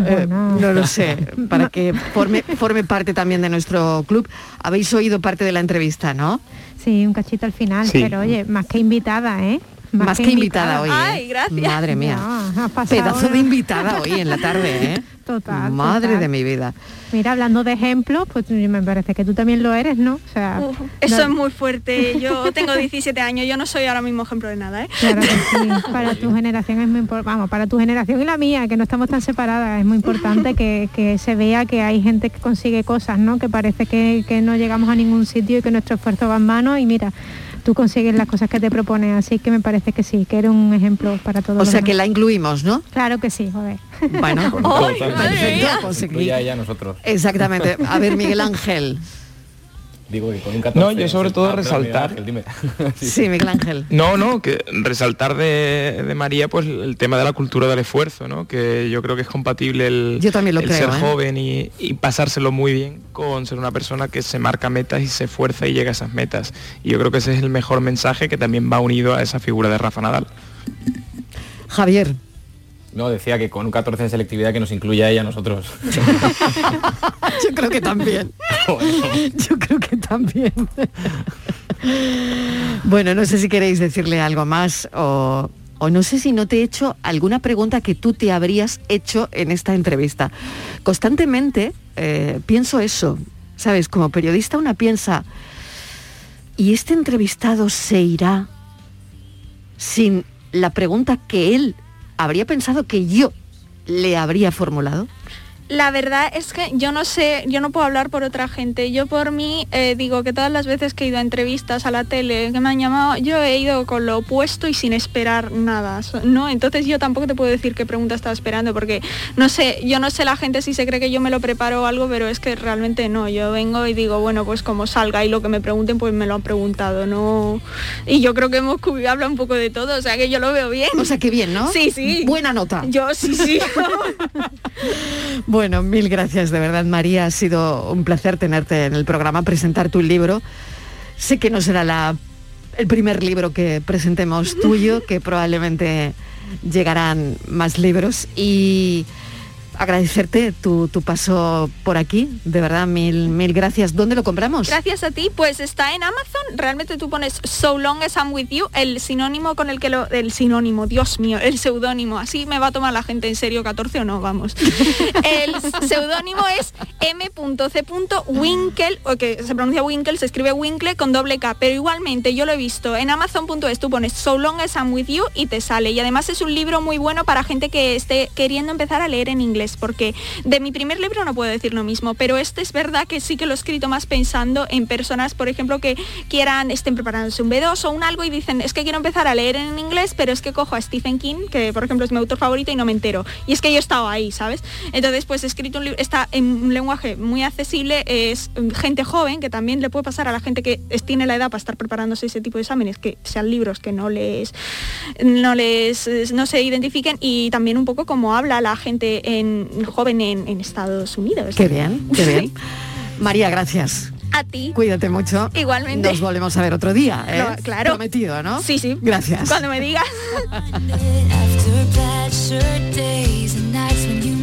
Eh, no lo sé, para que forme, forme parte también de nuestro club. Habéis oído parte de la entrevista, ¿no? Sí, un cachito al final, Sí. pero oye, más que invitada, ¿eh? Más, que, invitada, hoy. ¿eh? Ay, gracias. Madre mía. No, Pedazo de invitada hoy en la tarde, ¿eh? *laughs* Total, Madre total. de mi vida. Mira, hablando de ejemplos, pues me parece que tú también lo eres, ¿no? O sea, Uf, eso no- es muy fuerte. Yo tengo 17 años, yo no soy ahora mismo ejemplo de nada, ¿eh? Claro que sí, *laughs* para tu generación es muy importante, vamos, para tu generación y la mía, que no estamos tan separadas, es muy importante que, que se vea que hay gente que consigue cosas, ¿no? Que parece que, que no llegamos a ningún sitio y que nuestro esfuerzo va en mano y mira, tú consigues las cosas que te propones, así que me parece que sí, que eres un ejemplo para todos. O los sea que la incluimos, ¿no? Claro que sí, joder. Bueno, Totalmente. perfecto. pues aquí- Incluye a ella a nosotros. Exactamente. A ver, Miguel Ángel. Digo que con un 14 No, yo sobre todo Ah, resaltar- Miguel Ángel, dime. *laughs* Sí, Miguel Ángel. No, no, que resaltar de, de María pues el tema de la cultura del esfuerzo, ¿no? Que yo creo que es compatible el, Yo también lo el creo, ser ¿eh? joven y, y pasárselo muy bien con ser una persona que se marca metas y se esfuerza y llega a esas metas. Y yo creo que ese es el mejor mensaje que también va unido a esa figura de Rafa Nadal. Javier. No, decía que con un 14 en selectividad que nos incluye a ella a nosotros. *laughs* Yo creo que también. Yo creo que también. Bueno, no sé si queréis decirle algo más o, o no sé si no te he hecho alguna pregunta que tú te habrías hecho en esta entrevista. Constantemente eh, pienso eso, ¿sabes? Como periodista una piensa, ¿y este entrevistado se irá sin la pregunta que él habría pensado que yo le habría formulado? La verdad es que yo no sé, yo no puedo hablar por otra gente. Yo por mí eh, digo que todas las veces que he ido a entrevistas a la tele que me han llamado, yo he ido con lo opuesto y sin esperar nada, ¿no? Entonces yo tampoco te puedo decir qué pregunta estaba esperando porque no sé, yo no sé la gente si se cree que yo me lo preparo o algo, pero es que realmente no. Yo vengo y digo, bueno, pues como salga y lo que me pregunten, pues me lo han preguntado, ¿no? Y yo creo que hemos habla un poco de todo, o sea que yo lo veo bien. O sea que bien, ¿no? Sí, sí. Buena nota. Yo sí, sí. *laughs* Bueno, mil gracias de verdad, María. Ha sido un placer tenerte en el programa, presentar tu libro. Sé que no será el primer libro que presentemos tuyo, que probablemente llegarán más libros. Y agradecerte tu, tu paso por aquí. De verdad, mil, mil gracias. ¿Dónde lo compramos? Gracias a ti, pues está en Amazon. Realmente tú pones So Long as I'm With You, el sinónimo con el que lo... El sinónimo, Dios mío, el seudónimo. Así me va a tomar la gente en serio 14 o no, vamos. *laughs* el seudónimo es m.c.winkle, o que se pronuncia Winkle, se escribe Winkle con doble K, pero igualmente yo lo he visto en amazon.es, tú pones So Long as I'm With You y te sale. Y además es un libro muy bueno para gente que esté queriendo empezar a leer en inglés, porque de mi primer libro no puedo decir lo mismo, pero este es verdad que sí que lo he escrito más pensando en personas, por ejemplo, que quieran, estén preparándose un B2 o un algo y dicen, es que quiero empezar a leer en inglés, pero es que cojo a Stephen King, que por ejemplo es mi autor favorito y no me entero. Y es que yo he estado ahí, ¿sabes? Entonces, pues he escrito un libro, está en un lenguaje muy accesible, es mm, gente joven, que también le puede pasar a la gente que tiene la edad para estar preparándose ese tipo de exámenes, que sean libros que no les, no les, no se identifiquen y también un poco como habla la gente en, joven en, en Estados Unidos. Qué bien, qué bien. María, gracias. A ti. Cuídate mucho. Igualmente. Nos volvemos a ver otro día. ¿eh? No, claro. Prometido, ¿no? Sí, sí. Gracias. Cuando me digas. *laughs*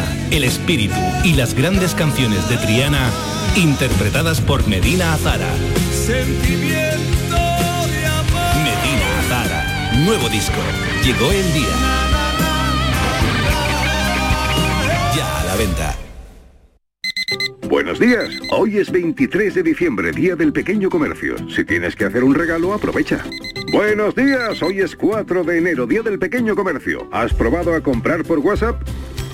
el espíritu y las grandes canciones de Triana interpretadas por Medina Azara. Sentimiento de amor. Medina Azara. Nuevo disco. Llegó el día. Ya a la venta. Buenos días. Hoy es 23 de diciembre, Día del Pequeño Comercio. Si tienes que hacer un regalo, aprovecha. Buenos días. Hoy es 4 de enero, Día del Pequeño Comercio. ¿Has probado a comprar por WhatsApp?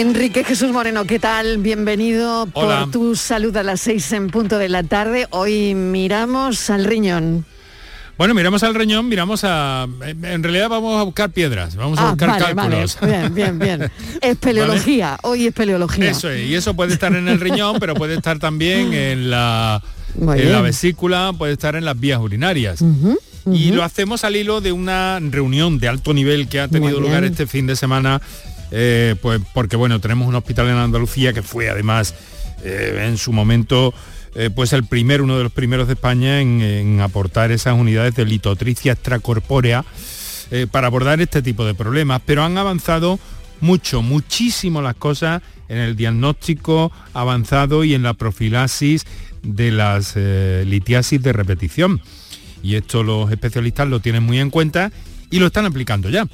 Enrique Jesús Moreno, ¿qué tal? Bienvenido Hola. por tu salud a las seis en punto de la tarde. Hoy miramos al riñón. Bueno, miramos al riñón, miramos a... En realidad vamos a buscar piedras, vamos a Ah, buscar vale, vale. cálculos. Bien, bien, bien. *laughs* Espeleología, hoy espeleología. Eso es, y eso puede estar en el riñón, pero puede estar también en la, Muy en la bien. vesícula, puede estar en las vías urinarias. Y lo hacemos al hilo de una reunión de alto nivel que ha tenido lugar este fin de semana, eh, pues porque bueno, tenemos un hospital en Andalucía que fue además eh, en su momento eh, pues el primer, uno de los primeros de España en, en aportar esas unidades de litotricia extracorpórea para abordar este tipo de problemas, pero han avanzado mucho, muchísimo las cosas en el diagnóstico avanzado y en la profilaxis de las litiasis de repetición. Y esto los especialistas lo tienen muy en cuenta y lo están aplicando ya.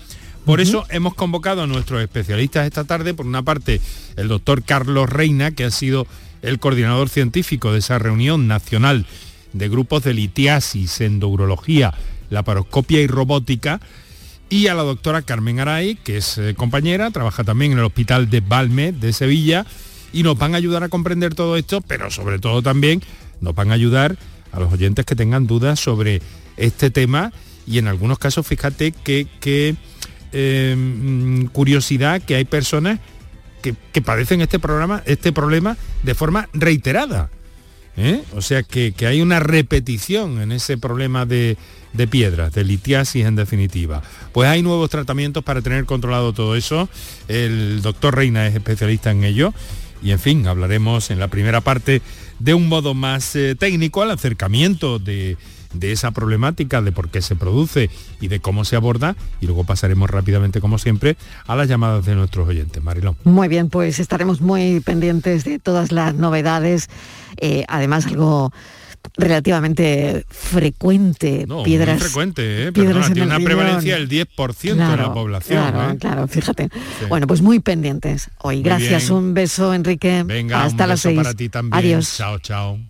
Por eso hemos convocado a nuestros especialistas esta tarde, por una parte el doctor Carlos Reina, que ha sido el coordinador científico de esa reunión nacional de grupos de litiasis, endourología, laparoscopia y robótica, y a la doctora Carmen Aray, que es eh, compañera, trabaja también en el Hospital de Balme de Sevilla, y nos van a ayudar a comprender todo esto, pero sobre todo también nos van a ayudar a los oyentes que tengan dudas sobre este tema. Y en algunos casos fíjate que, que, eh, mm, curiosidad que hay personas que, padecen este programa, este problema de forma reiterada. ¿eh? O sea que, hay una repetición en ese problema de, de piedras, de litiasis en definitiva. Pues hay nuevos tratamientos para tener controlado todo eso. El doctor Reina es especialista en ello. Y en fin, hablaremos en la primera parte de un modo más eh, técnico al acercamiento de, de esa problemática, de por qué se produce y de cómo se aborda. Y luego pasaremos rápidamente, como siempre, a las llamadas de nuestros oyentes. Marilón. Muy bien, pues estaremos muy pendientes de todas las novedades. Eh, además, algo relativamente frecuente. No, piedras, muy frecuente, ¿eh? piedras Perdona, en tiene el una riñón. prevalencia del 10% de la población. Claro, ¿eh? claro, fíjate. Sí. Bueno, pues muy pendientes hoy. Muy Gracias, bien. un beso, Enrique. Venga, Hasta un las beso seis. para ti también. Adiós. Chao, chao.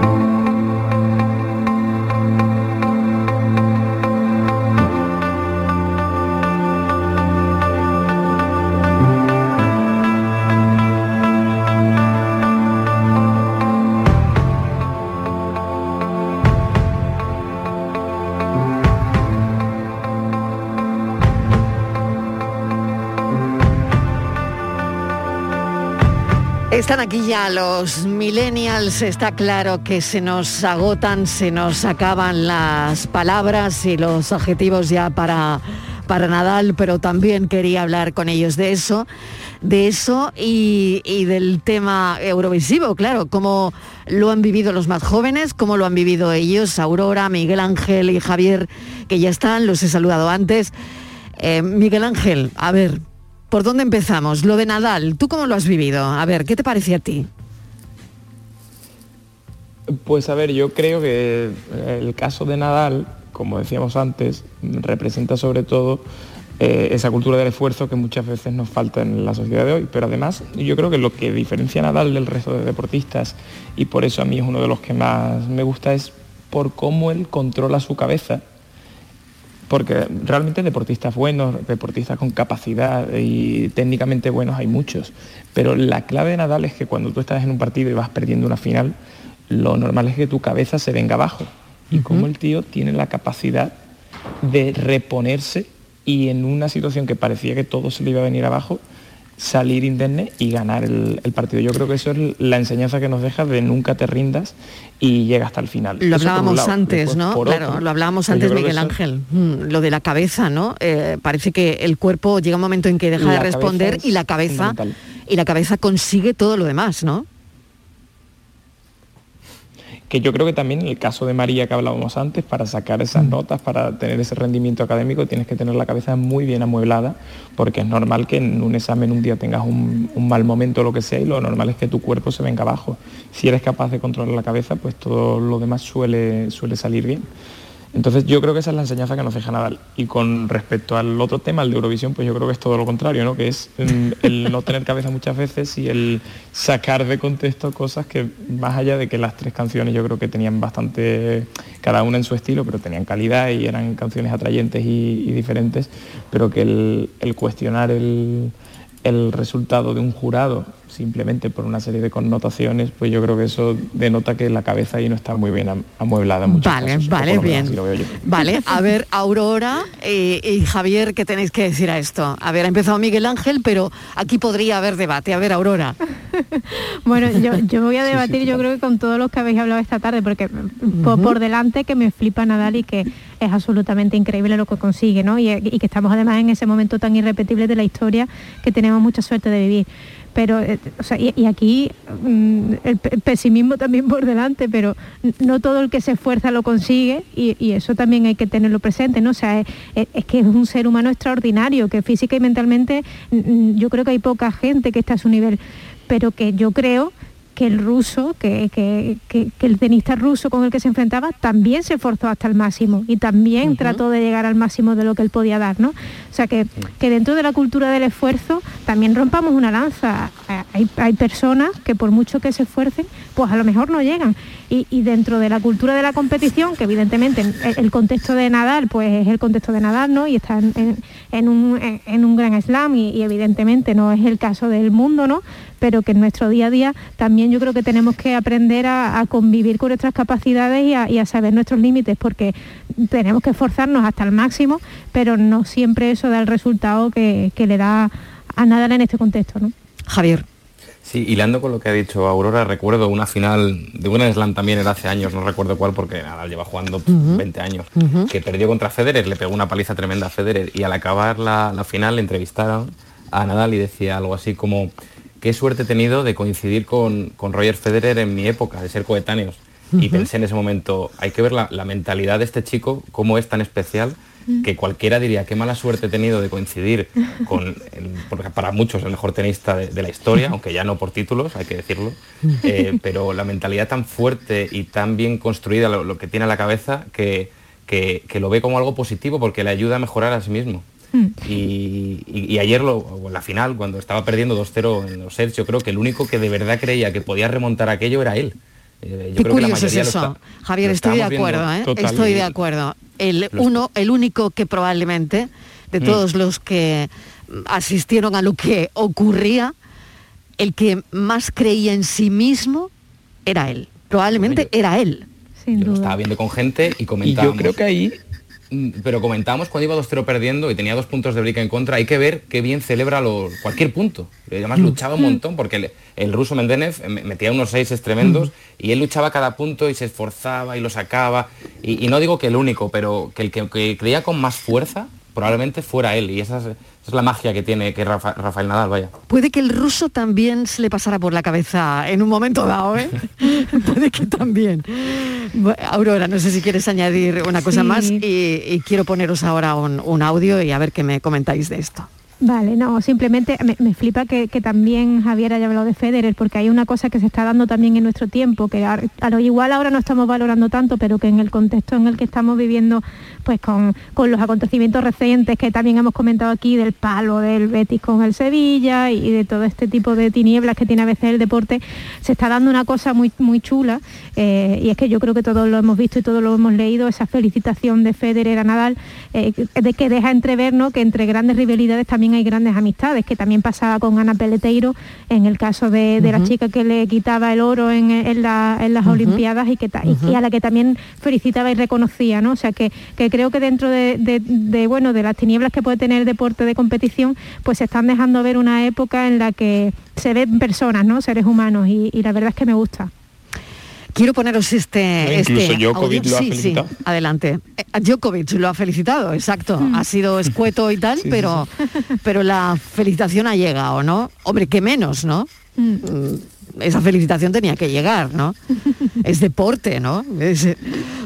Thank you. Están aquí ya los millennials, está claro que se nos agotan, se nos acaban las palabras y los adjetivos ya para, para Nadal, pero también quería hablar con ellos de eso, de eso y, del tema eurovisivo, claro, cómo lo han vivido los más jóvenes, cómo lo han vivido ellos, Aurora, Miguel Ángel y Javier, que ya están, los he saludado antes. Eh, Miguel Ángel, a ver, ¿Por dónde empezamos? Lo de Nadal, ¿tú cómo lo has vivido? A ver, ¿qué te parece a ti? Pues a ver, yo creo que el caso de Nadal, como decíamos antes, representa sobre todo eh, esa cultura del esfuerzo que muchas veces nos falta en la sociedad de hoy. Pero además, yo creo que lo que diferencia a Nadal del resto de deportistas, y por eso a mí es uno de los que más me gusta, es por cómo él controla su cabeza porque realmente deportistas buenos, deportistas con capacidad y técnicamente buenos hay muchos, pero la clave de Nadal es que cuando tú estás en un partido y vas perdiendo una final, lo normal es que tu cabeza se venga abajo. Y como el tío tiene la capacidad de reponerse y en una situación que parecía que todo se le iba a venir abajo, salir indemne y ganar el, el partido. Yo creo que eso es la enseñanza que nos deja de nunca te rindas y llega hasta el final. Lo hablábamos lado. antes, ¿no? Claro, otro, lo hablábamos pues antes, Miguel eso- Ángel. Mm, Lo de la cabeza, ¿no? Eh, parece que el cuerpo llega un momento en que deja La de responder es y la cabeza y la cabeza consigue todo lo demás, ¿no? Que yo creo que también en el caso de María que hablábamos antes, para sacar esas Mm. notas, para tener ese rendimiento académico, tienes que tener la cabeza muy bien amueblada, porque es normal que en un examen un día tengas un, un mal momento o lo que sea, y lo normal es que tu cuerpo se venga abajo. Si eres capaz de controlar la cabeza, pues todo lo demás suele, suele salir bien. Entonces yo creo que esa es la enseñanza que nos deja Nadal. Y con respecto al otro tema, el de Eurovisión, pues yo creo que es todo lo contrario, ¿no? Que es mm, el no tener cabeza muchas veces y el sacar de contexto cosas que más allá de que las tres canciones yo creo que tenían bastante, cada una en su estilo, pero tenían calidad y eran canciones atrayentes y, diferentes, pero que el, cuestionar el resultado de un jurado simplemente por una serie de connotaciones, pues yo creo que eso denota que la cabeza ahí no está muy bien am- amueblada. en muchos Vale, casos, vale, bien. Vale, a *laughs* ver, Aurora eh, y Javier, ¿qué tenéis que decir a esto? A ver, ha empezado Miguel Ángel, pero aquí podría haber debate. A ver, Aurora. *laughs* Bueno, yo, yo voy a *laughs* debatir yo creo que con todos los que habéis hablado esta tarde, porque por, por delante que me flipa Nadal y que es absolutamente increíble lo que consigue, ¿no? Y, y que estamos además en ese momento tan irrepetible de la historia que tenemos mucha suerte de vivir. Pero, eh, o sea, y, aquí mm, el, pe- el pesimismo también por delante, pero no todo el que se esfuerza lo consigue y, eso también hay que tenerlo presente, ¿no? O sea, es, que es un ser humano extraordinario, que física y mentalmente mm, yo creo que hay poca gente que está a su nivel, pero que yo creo que el ruso, que, que- que- que el tenista ruso con el que se enfrentaba también se esforzó hasta el máximo y también trató de llegar al máximo de lo que él podía dar, ¿no? O sea que, que dentro de la cultura del esfuerzo también rompamos una lanza. Hay, hay personas que por mucho que se esfuercen, pues a lo mejor no llegan. Y, y dentro de la cultura de la competición, que evidentemente el, el contexto de Nadal, pues es el contexto de Nadal, ¿no? Y está en, en- en un, en- en un gran slam y, y evidentemente no es el caso del mundo, ¿no? Pero que en nuestro día a día también yo creo que tenemos que aprender a, a convivir con nuestras capacidades y a, y a saber nuestros límites, porque tenemos que esforzarnos hasta el máximo, pero no siempre eso da el resultado que, que le da a Nadal en este contexto, ¿no? Javier. Sí, hilando con lo que ha dicho Aurora, recuerdo una final de un slam también era hace años, no recuerdo cuál porque Nadal lleva jugando Ujú. 20 años, que perdió contra Federer, le pegó una paliza tremenda a Federer y al acabar la, la final le entrevistaron a Nadal y decía algo así como qué suerte he tenido de coincidir con, con Roger Federer en mi época, de ser coetáneos. y pensé en ese momento, hay que ver la, la mentalidad de este chico, cómo es tan especial, que cualquiera diría, qué mala suerte he tenido de coincidir con, el- porque para muchos, el mejor tenista de, de la historia, aunque ya no por títulos, hay que decirlo, eh, pero la mentalidad tan fuerte y tan bien construida, lo, lo que tiene a la cabeza, que, que- que lo ve como algo positivo porque le ayuda a mejorar a sí mismo. Y, y- y ayer, lo, o en la final, cuando estaba perdiendo 2-0 en los sets, yo creo que el único que de verdad creía que podía remontar aquello era él. Eh, yo Qué creo que la curioso es eso. está- Javier, estoy de acuerdo, ¿eh? Estoy de acuerdo. El uno, el único que probablemente de Mm. todos los que mm, asistieron a lo que ocurría, el que más creía en sí mismo era él. Probablemente era él. Sin Yo lo estaba viendo con gente y comentábamos. creo que ahí... Pero comentábamos cuando iba 2-0 perdiendo y tenía dos puntos de break en contra, hay que ver qué bien celebra los, cualquier punto. Además luchaba un montón porque el, el ruso Mendenev eh, me- metía unos seises tremendos y él luchaba cada punto y se esforzaba y lo sacaba. Y, y no digo que el único, pero que el que, que creía con más fuerza probablemente fuera él. Y esa es, esa es la magia que tiene que Rafa- Rafael Nadal, vaya. Puede que el ruso también se le pasara por la cabeza en un momento dado, ¿eh? *laughs* Puede que también. Aurora, no sé si quieres añadir una cosa Sí. más y, y quiero poneros ahora un, un audio y a ver qué me comentáis de esto. Vale, no, simplemente me, me flipa que, que también Javier haya hablado de Federer, porque hay una cosa que se está dando también en nuestro tiempo, que a, a lo igual ahora no estamos valorando tanto, pero que en el contexto en el que estamos viviendo, pues con, con los acontecimientos recientes que también hemos comentado aquí, del palo del Betis con el Sevilla y, de todo este tipo de tinieblas que tiene a veces el deporte, se está dando una cosa muy, muy chula, eh, y es que yo creo que todos lo hemos visto y todos lo hemos leído, esa felicitación de Federer a Nadal, eh, de que deja entrever ¿no? que entre grandes rivalidades también hay grandes amistades, que también pasaba con Ana Peleteiro en el caso de, de la Ujú. chica que le quitaba el oro en, en la- en las. Olimpiadas y, que ta- y- a la que también felicitaba y reconocía, ¿no? O sea que, que creo que dentro de, de- de, bueno, de las tinieblas que puede tener el deporte de competición, pues se están dejando ver una época en la que se ven personas, ¿no? Seres humanos y, y la verdad es que me gusta. Quiero poneros este... No, incluso este Djokovic audio. lo ha Sí, felicitado. Sí, adelante. Eh, Djokovic lo ha felicitado, exacto. Mm. Ha sido escueto y tal, *laughs* pero, *laughs* pero la felicitación ha llegado, ¿no? Hombre, qué menos, ¿no? Mm, Esa felicitación tenía que llegar, ¿no? *laughs* es deporte, ¿no? Es, eh,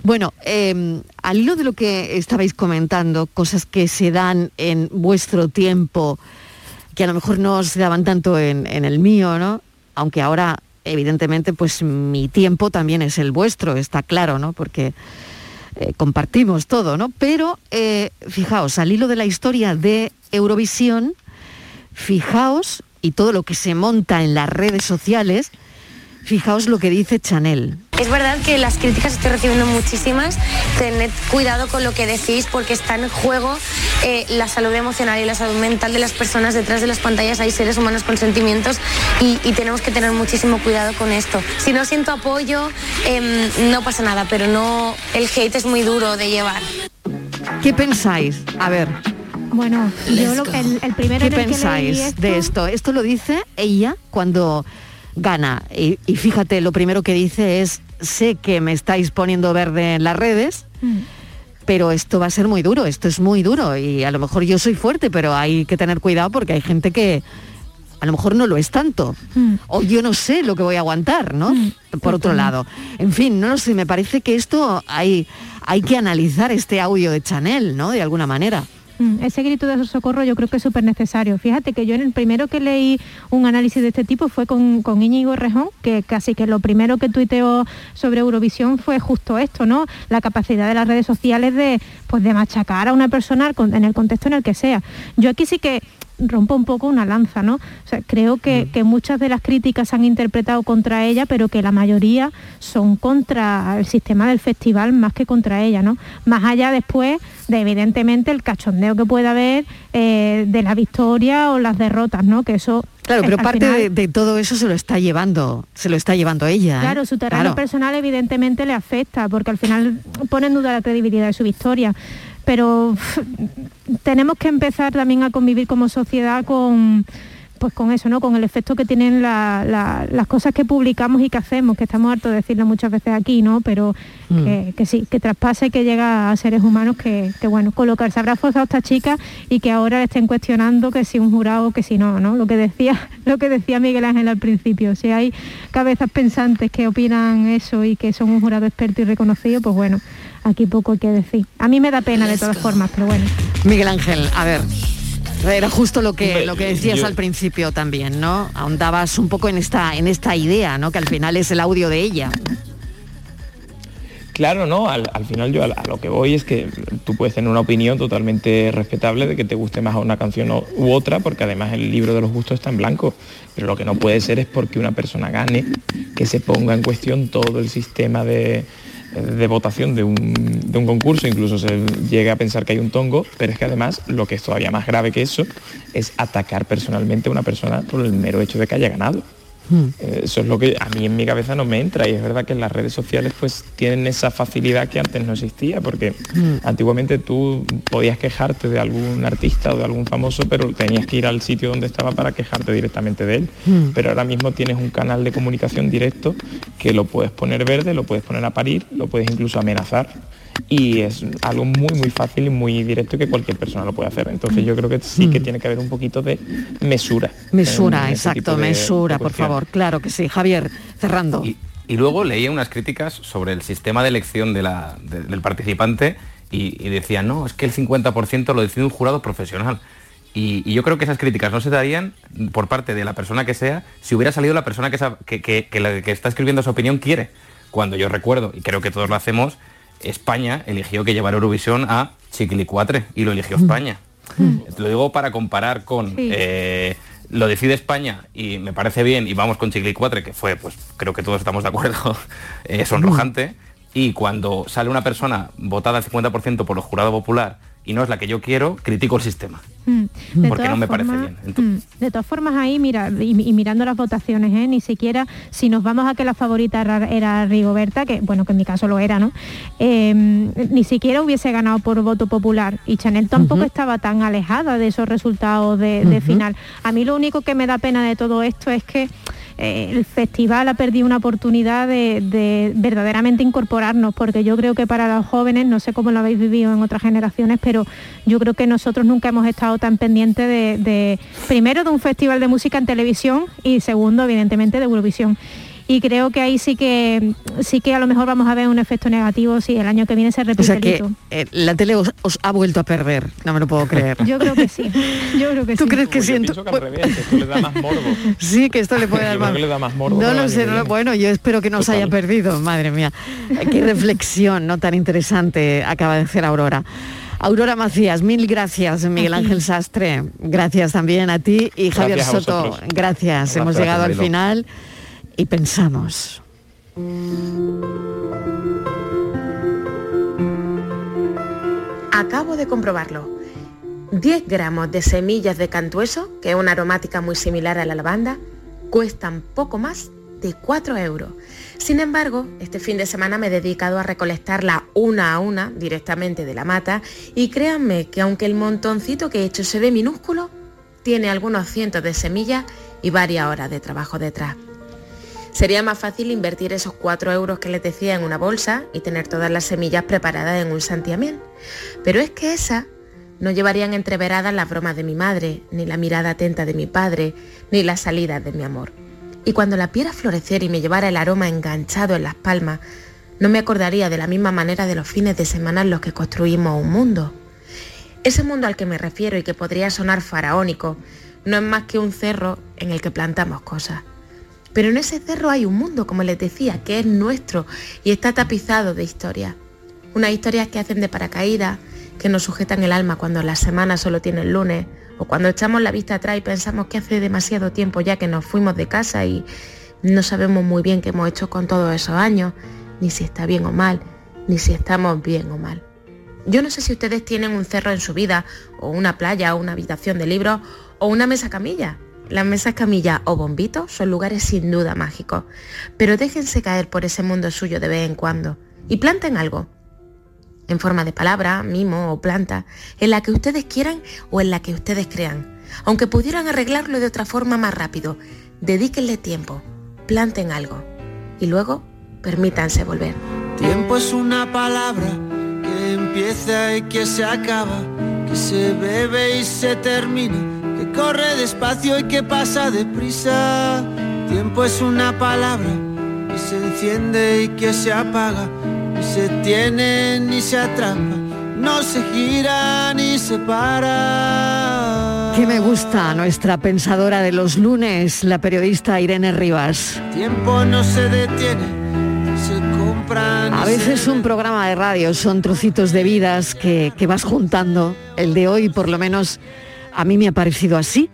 bueno, eh, al hilo de lo que estabais comentando, cosas que se dan en vuestro tiempo, que a lo mejor no se daban tanto en, en el mío, ¿no? Aunque ahora, evidentemente, pues mi tiempo también es el vuestro, está claro, ¿no? Porque eh, compartimos todo, ¿no? Pero eh, fijaos, al hilo de la historia de Eurovisión, fijaos, y todo lo que se monta en las redes sociales, fijaos lo que dice Chanel. Es verdad que las críticas estoy recibiendo muchísimas. Tened cuidado con lo que decís porque está en juego eh, la salud emocional y la salud mental de las personas. Detrás de las pantallas hay seres humanos con sentimientos y, y tenemos que tener muchísimo cuidado con esto. Si no siento apoyo, em, no pasa nada, pero no, el hate es muy duro de llevar. ¿Qué pensáis? A ver, Bueno, yo lo- el, el primero ¿qué en el que leí pensáis esto- de esto? Esto lo dice ella cuando gana. Y, y fíjate, lo primero que dice es, sé que me estáis poniendo verde en las redes, Mm. pero esto va a ser muy duro, esto es muy duro y a lo mejor yo soy fuerte, pero hay que tener cuidado porque hay gente que a lo mejor no lo es tanto. Mm. O yo no sé lo que voy a aguantar, ¿no? Por otro lado. En fin, no lo sé, me parece que esto hay, hay que analizar este audio de Chanel, ¿no? De alguna manera. Mm, Ese grito de socorro yo creo que es súper necesario. Fíjate que yo en el primero que leí un análisis de este tipo fue con, con Íñigo Rejón, que casi que lo primero que tuiteó sobre Eurovisión fue justo esto, ¿no? La capacidad de las redes sociales de, pues, de machacar a una persona en el contexto en el que sea. Yo aquí sí que rompo un poco una lanza, ¿no? O sea, creo que, que muchas de las críticas se han interpretado contra ella, pero que la mayoría son contra el sistema del festival más que contra ella, ¿no? Más allá después de evidentemente el cachondeo que pueda haber eh, de la victoria o las derrotas, ¿no? Que eso Claro, pero parte final- de, de todo eso se lo está llevando, se lo está llevando ella. ¿eh? Claro, su terreno Claro. personal evidentemente le afecta, porque al final pone en duda la credibilidad de su victoria. Pero *laughs* tenemos que empezar también a convivir como sociedad con pues con eso, ¿no? Con el efecto que tienen la- la- las cosas que publicamos y que hacemos, que estamos hartos de decirlo muchas veces aquí, ¿no? Pero Mm. que, que sí, que traspasa y que llega a seres humanos que, que, bueno, con lo que se habrá forzado esta chica y que ahora le estén cuestionando que si un jurado, que si no, ¿no? Lo que decía, *laughs* lo que decía Miguel Ángel al principio, si hay cabezas pensantes que opinan eso y que son un jurado experto y reconocido, pues bueno, aquí poco hay que decir. A mí me da pena de todas formas, pero bueno. Miguel Ángel, a ver. Era justo lo que, lo que decías yo- al principio también, ¿no? Ahondabas un poco en esta, en esta idea, ¿no? Que al final es el audio de ella. Claro, no, al, al final yo a, a lo que voy es que tú puedes tener una opinión totalmente respetable de que te guste más una canción o- u otra, porque además el libro de los gustos está en blanco. Pero lo que no puede ser es porque una persona gane, que se ponga en cuestión todo el sistema de, de votación de un, de un concurso, incluso se llega a pensar que hay un tongo, pero es que además lo que es todavía más grave que eso es atacar personalmente a una persona por el mero hecho de que haya ganado. Eh, Eso es lo que a mí en mi cabeza no me entra y es verdad que las redes sociales pues tienen esa facilidad que antes no existía porque antiguamente tú podías quejarte de algún artista o de algún famoso pero tenías que ir al sitio donde estaba para quejarte directamente de él. Mm. Pero ahora mismo tienes un canal de comunicación directo que lo puedes poner verde, lo puedes poner a parir, lo puedes incluso amenazar y es algo muy muy fácil y muy directo que cualquier persona lo puede hacer. Entonces yo creo que sí que tiene que haber un poquito de mesura. Mm. Mesura, en exacto, de- mesura, de por favor. Claro que sí. Javier, cerrando. Y luego leía unas críticas sobre el sistema de elección de la- de- del participante y, y decían, no, es que el 50% lo decide un jurado profesional. Y, y yo creo que esas críticas no se darían por parte de la persona que sea si hubiera salido la persona que, esa- que, que- que la que está escribiendo esa opinión quiere. Cuando yo recuerdo, y creo que todos lo hacemos, España eligió que llevara Eurovisión a Chiquilicuatre y lo eligió España. Lo digo para comparar con Sí. eh, lo decide España y me parece bien y vamos con Chiquilicuatre, que fue, pues creo que todos estamos de acuerdo, *laughs* eh, sonrojante. Y cuando sale una persona votada al 50% por el jurado popular y no es la que yo quiero, critico el sistema. Mm. Porque no me parece bien. mm, De todas formas ahí, mira, y, y mirando las votaciones, ¿eh? ni siquiera si nos vamos a que la favorita era, era Rigoberta, que bueno, que en mi caso lo era, ¿no? Eh, ni siquiera hubiese ganado por voto popular y Chanel tampoco estaba tan alejada de esos resultados de, final. A mí lo único que me da pena de todo esto es que el festival ha perdido una oportunidad de, de verdaderamente incorporarnos, porque yo creo que para los jóvenes, no sé cómo lo habéis vivido en otras generaciones, pero yo creo que nosotros nunca hemos estado tan pendientes de, primero, de un festival de música en televisión y segundo, evidentemente, de Eurovisión. Y creo que ahí sí que sí que a lo mejor vamos a ver un efecto negativo si el año que viene se O repite sea el que hito. eh, la tele os, os ha vuelto a perder. No me lo puedo creer. Yo creo que sí. Yo creo que ¿Tú sí. crees que siento? pienso que al revés, que esto le da más morbo. *laughs* Sí, que esto le puede dar más. le da más morbo No lo sé, no bueno, yo espero que no se haya perdido, madre mía. Qué reflexión, ¿no? Tan interesante acaba de hacer Aurora. Aurora Macías, mil gracias, Miguel. Ángel Sastre. Gracias también a ti y Javier Gracias Soto. Gracias. Hemos llegado al final y pensamos. Acabo de comprobarlo. 10 gramos de semillas de cantueso, que es una aromática muy similar a la lavanda, cuestan poco más de 4 euros. Sin embargo, este fin de semana me he dedicado a recolectarla una a una directamente de la mata y créanme que aunque el montoncito que he hecho se ve minúsculo, tiene algunos cientos de semillas y varias horas de trabajo detrás. Sería más fácil invertir esos 4 euros que les decía en una bolsa y tener todas las semillas preparadas en un santiamén. Pero es que esas no llevarían entreveradas las bromas de mi madre, ni la mirada atenta de mi padre, ni las salidas de mi amor. Y cuando la viera florecer y me llevara el aroma enganchado en las palmas, no me acordaría de la misma manera de los fines de semana en los que construimos un mundo. Ese mundo al que me refiero y que podría sonar faraónico, no es más que un cerro en el que plantamos cosas. Pero en ese cerro hay un mundo, como les decía, que es nuestro y está tapizado de historias. Unas historias que hacen de paracaídas, que nos sujetan el alma cuando la semana solo tiene el lunes, o cuando echamos la vista atrás y pensamos que hace demasiado tiempo ya que nos fuimos de casa y no sabemos muy bien qué hemos hecho con todos esos años, ni si está bien o mal, ni si estamos bien o mal. Yo no sé si ustedes tienen un cerro en su vida, o una playa, o una habitación de libros, o una mesa camilla. Las mesas camilla o bombitos son lugares sin duda mágicos, pero déjense caer por ese mundo suyo de vez en cuando y planten algo, en forma de palabra, mimo o planta, en la que ustedes quieran o en la que ustedes crean. Aunque pudieran arreglarlo de otra forma más rápido, dedíquenle tiempo, planten algo y luego permítanse volver. Tiempo es una palabra que empieza y que se acaba, que se bebe y se termina, que corre despacio y que pasa deprisa. Tiempo es una palabra que se enciende y que se apaga, ni se tiene ni se atrapa, no se gira ni se para. Que me gusta nuestra pensadora de los lunes, la periodista Irene Rivas. Tiempo no se detiene, se A veces un programa de radio son trocitos de vidas que, que vas juntando. El de hoy, por lo menos, a mí me ha parecido así.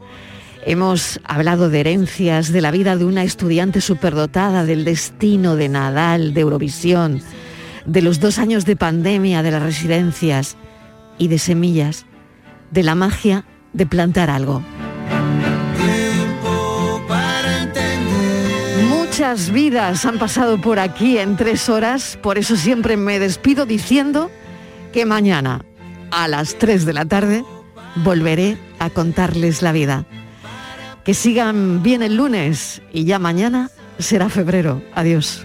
Hemos hablado de herencias, de la vida de una estudiante superdotada, del destino de Nadal, de Eurovisión, de los dos años de pandemia, de las residencias y de semillas, de la magia de plantar algo. Muchas vidas han pasado por aquí en tres horas, por eso siempre me despido diciendo que mañana a las 3 de la tarde volveré a contarles la vida. Que sigan bien el lunes y ya mañana será febrero. Adiós.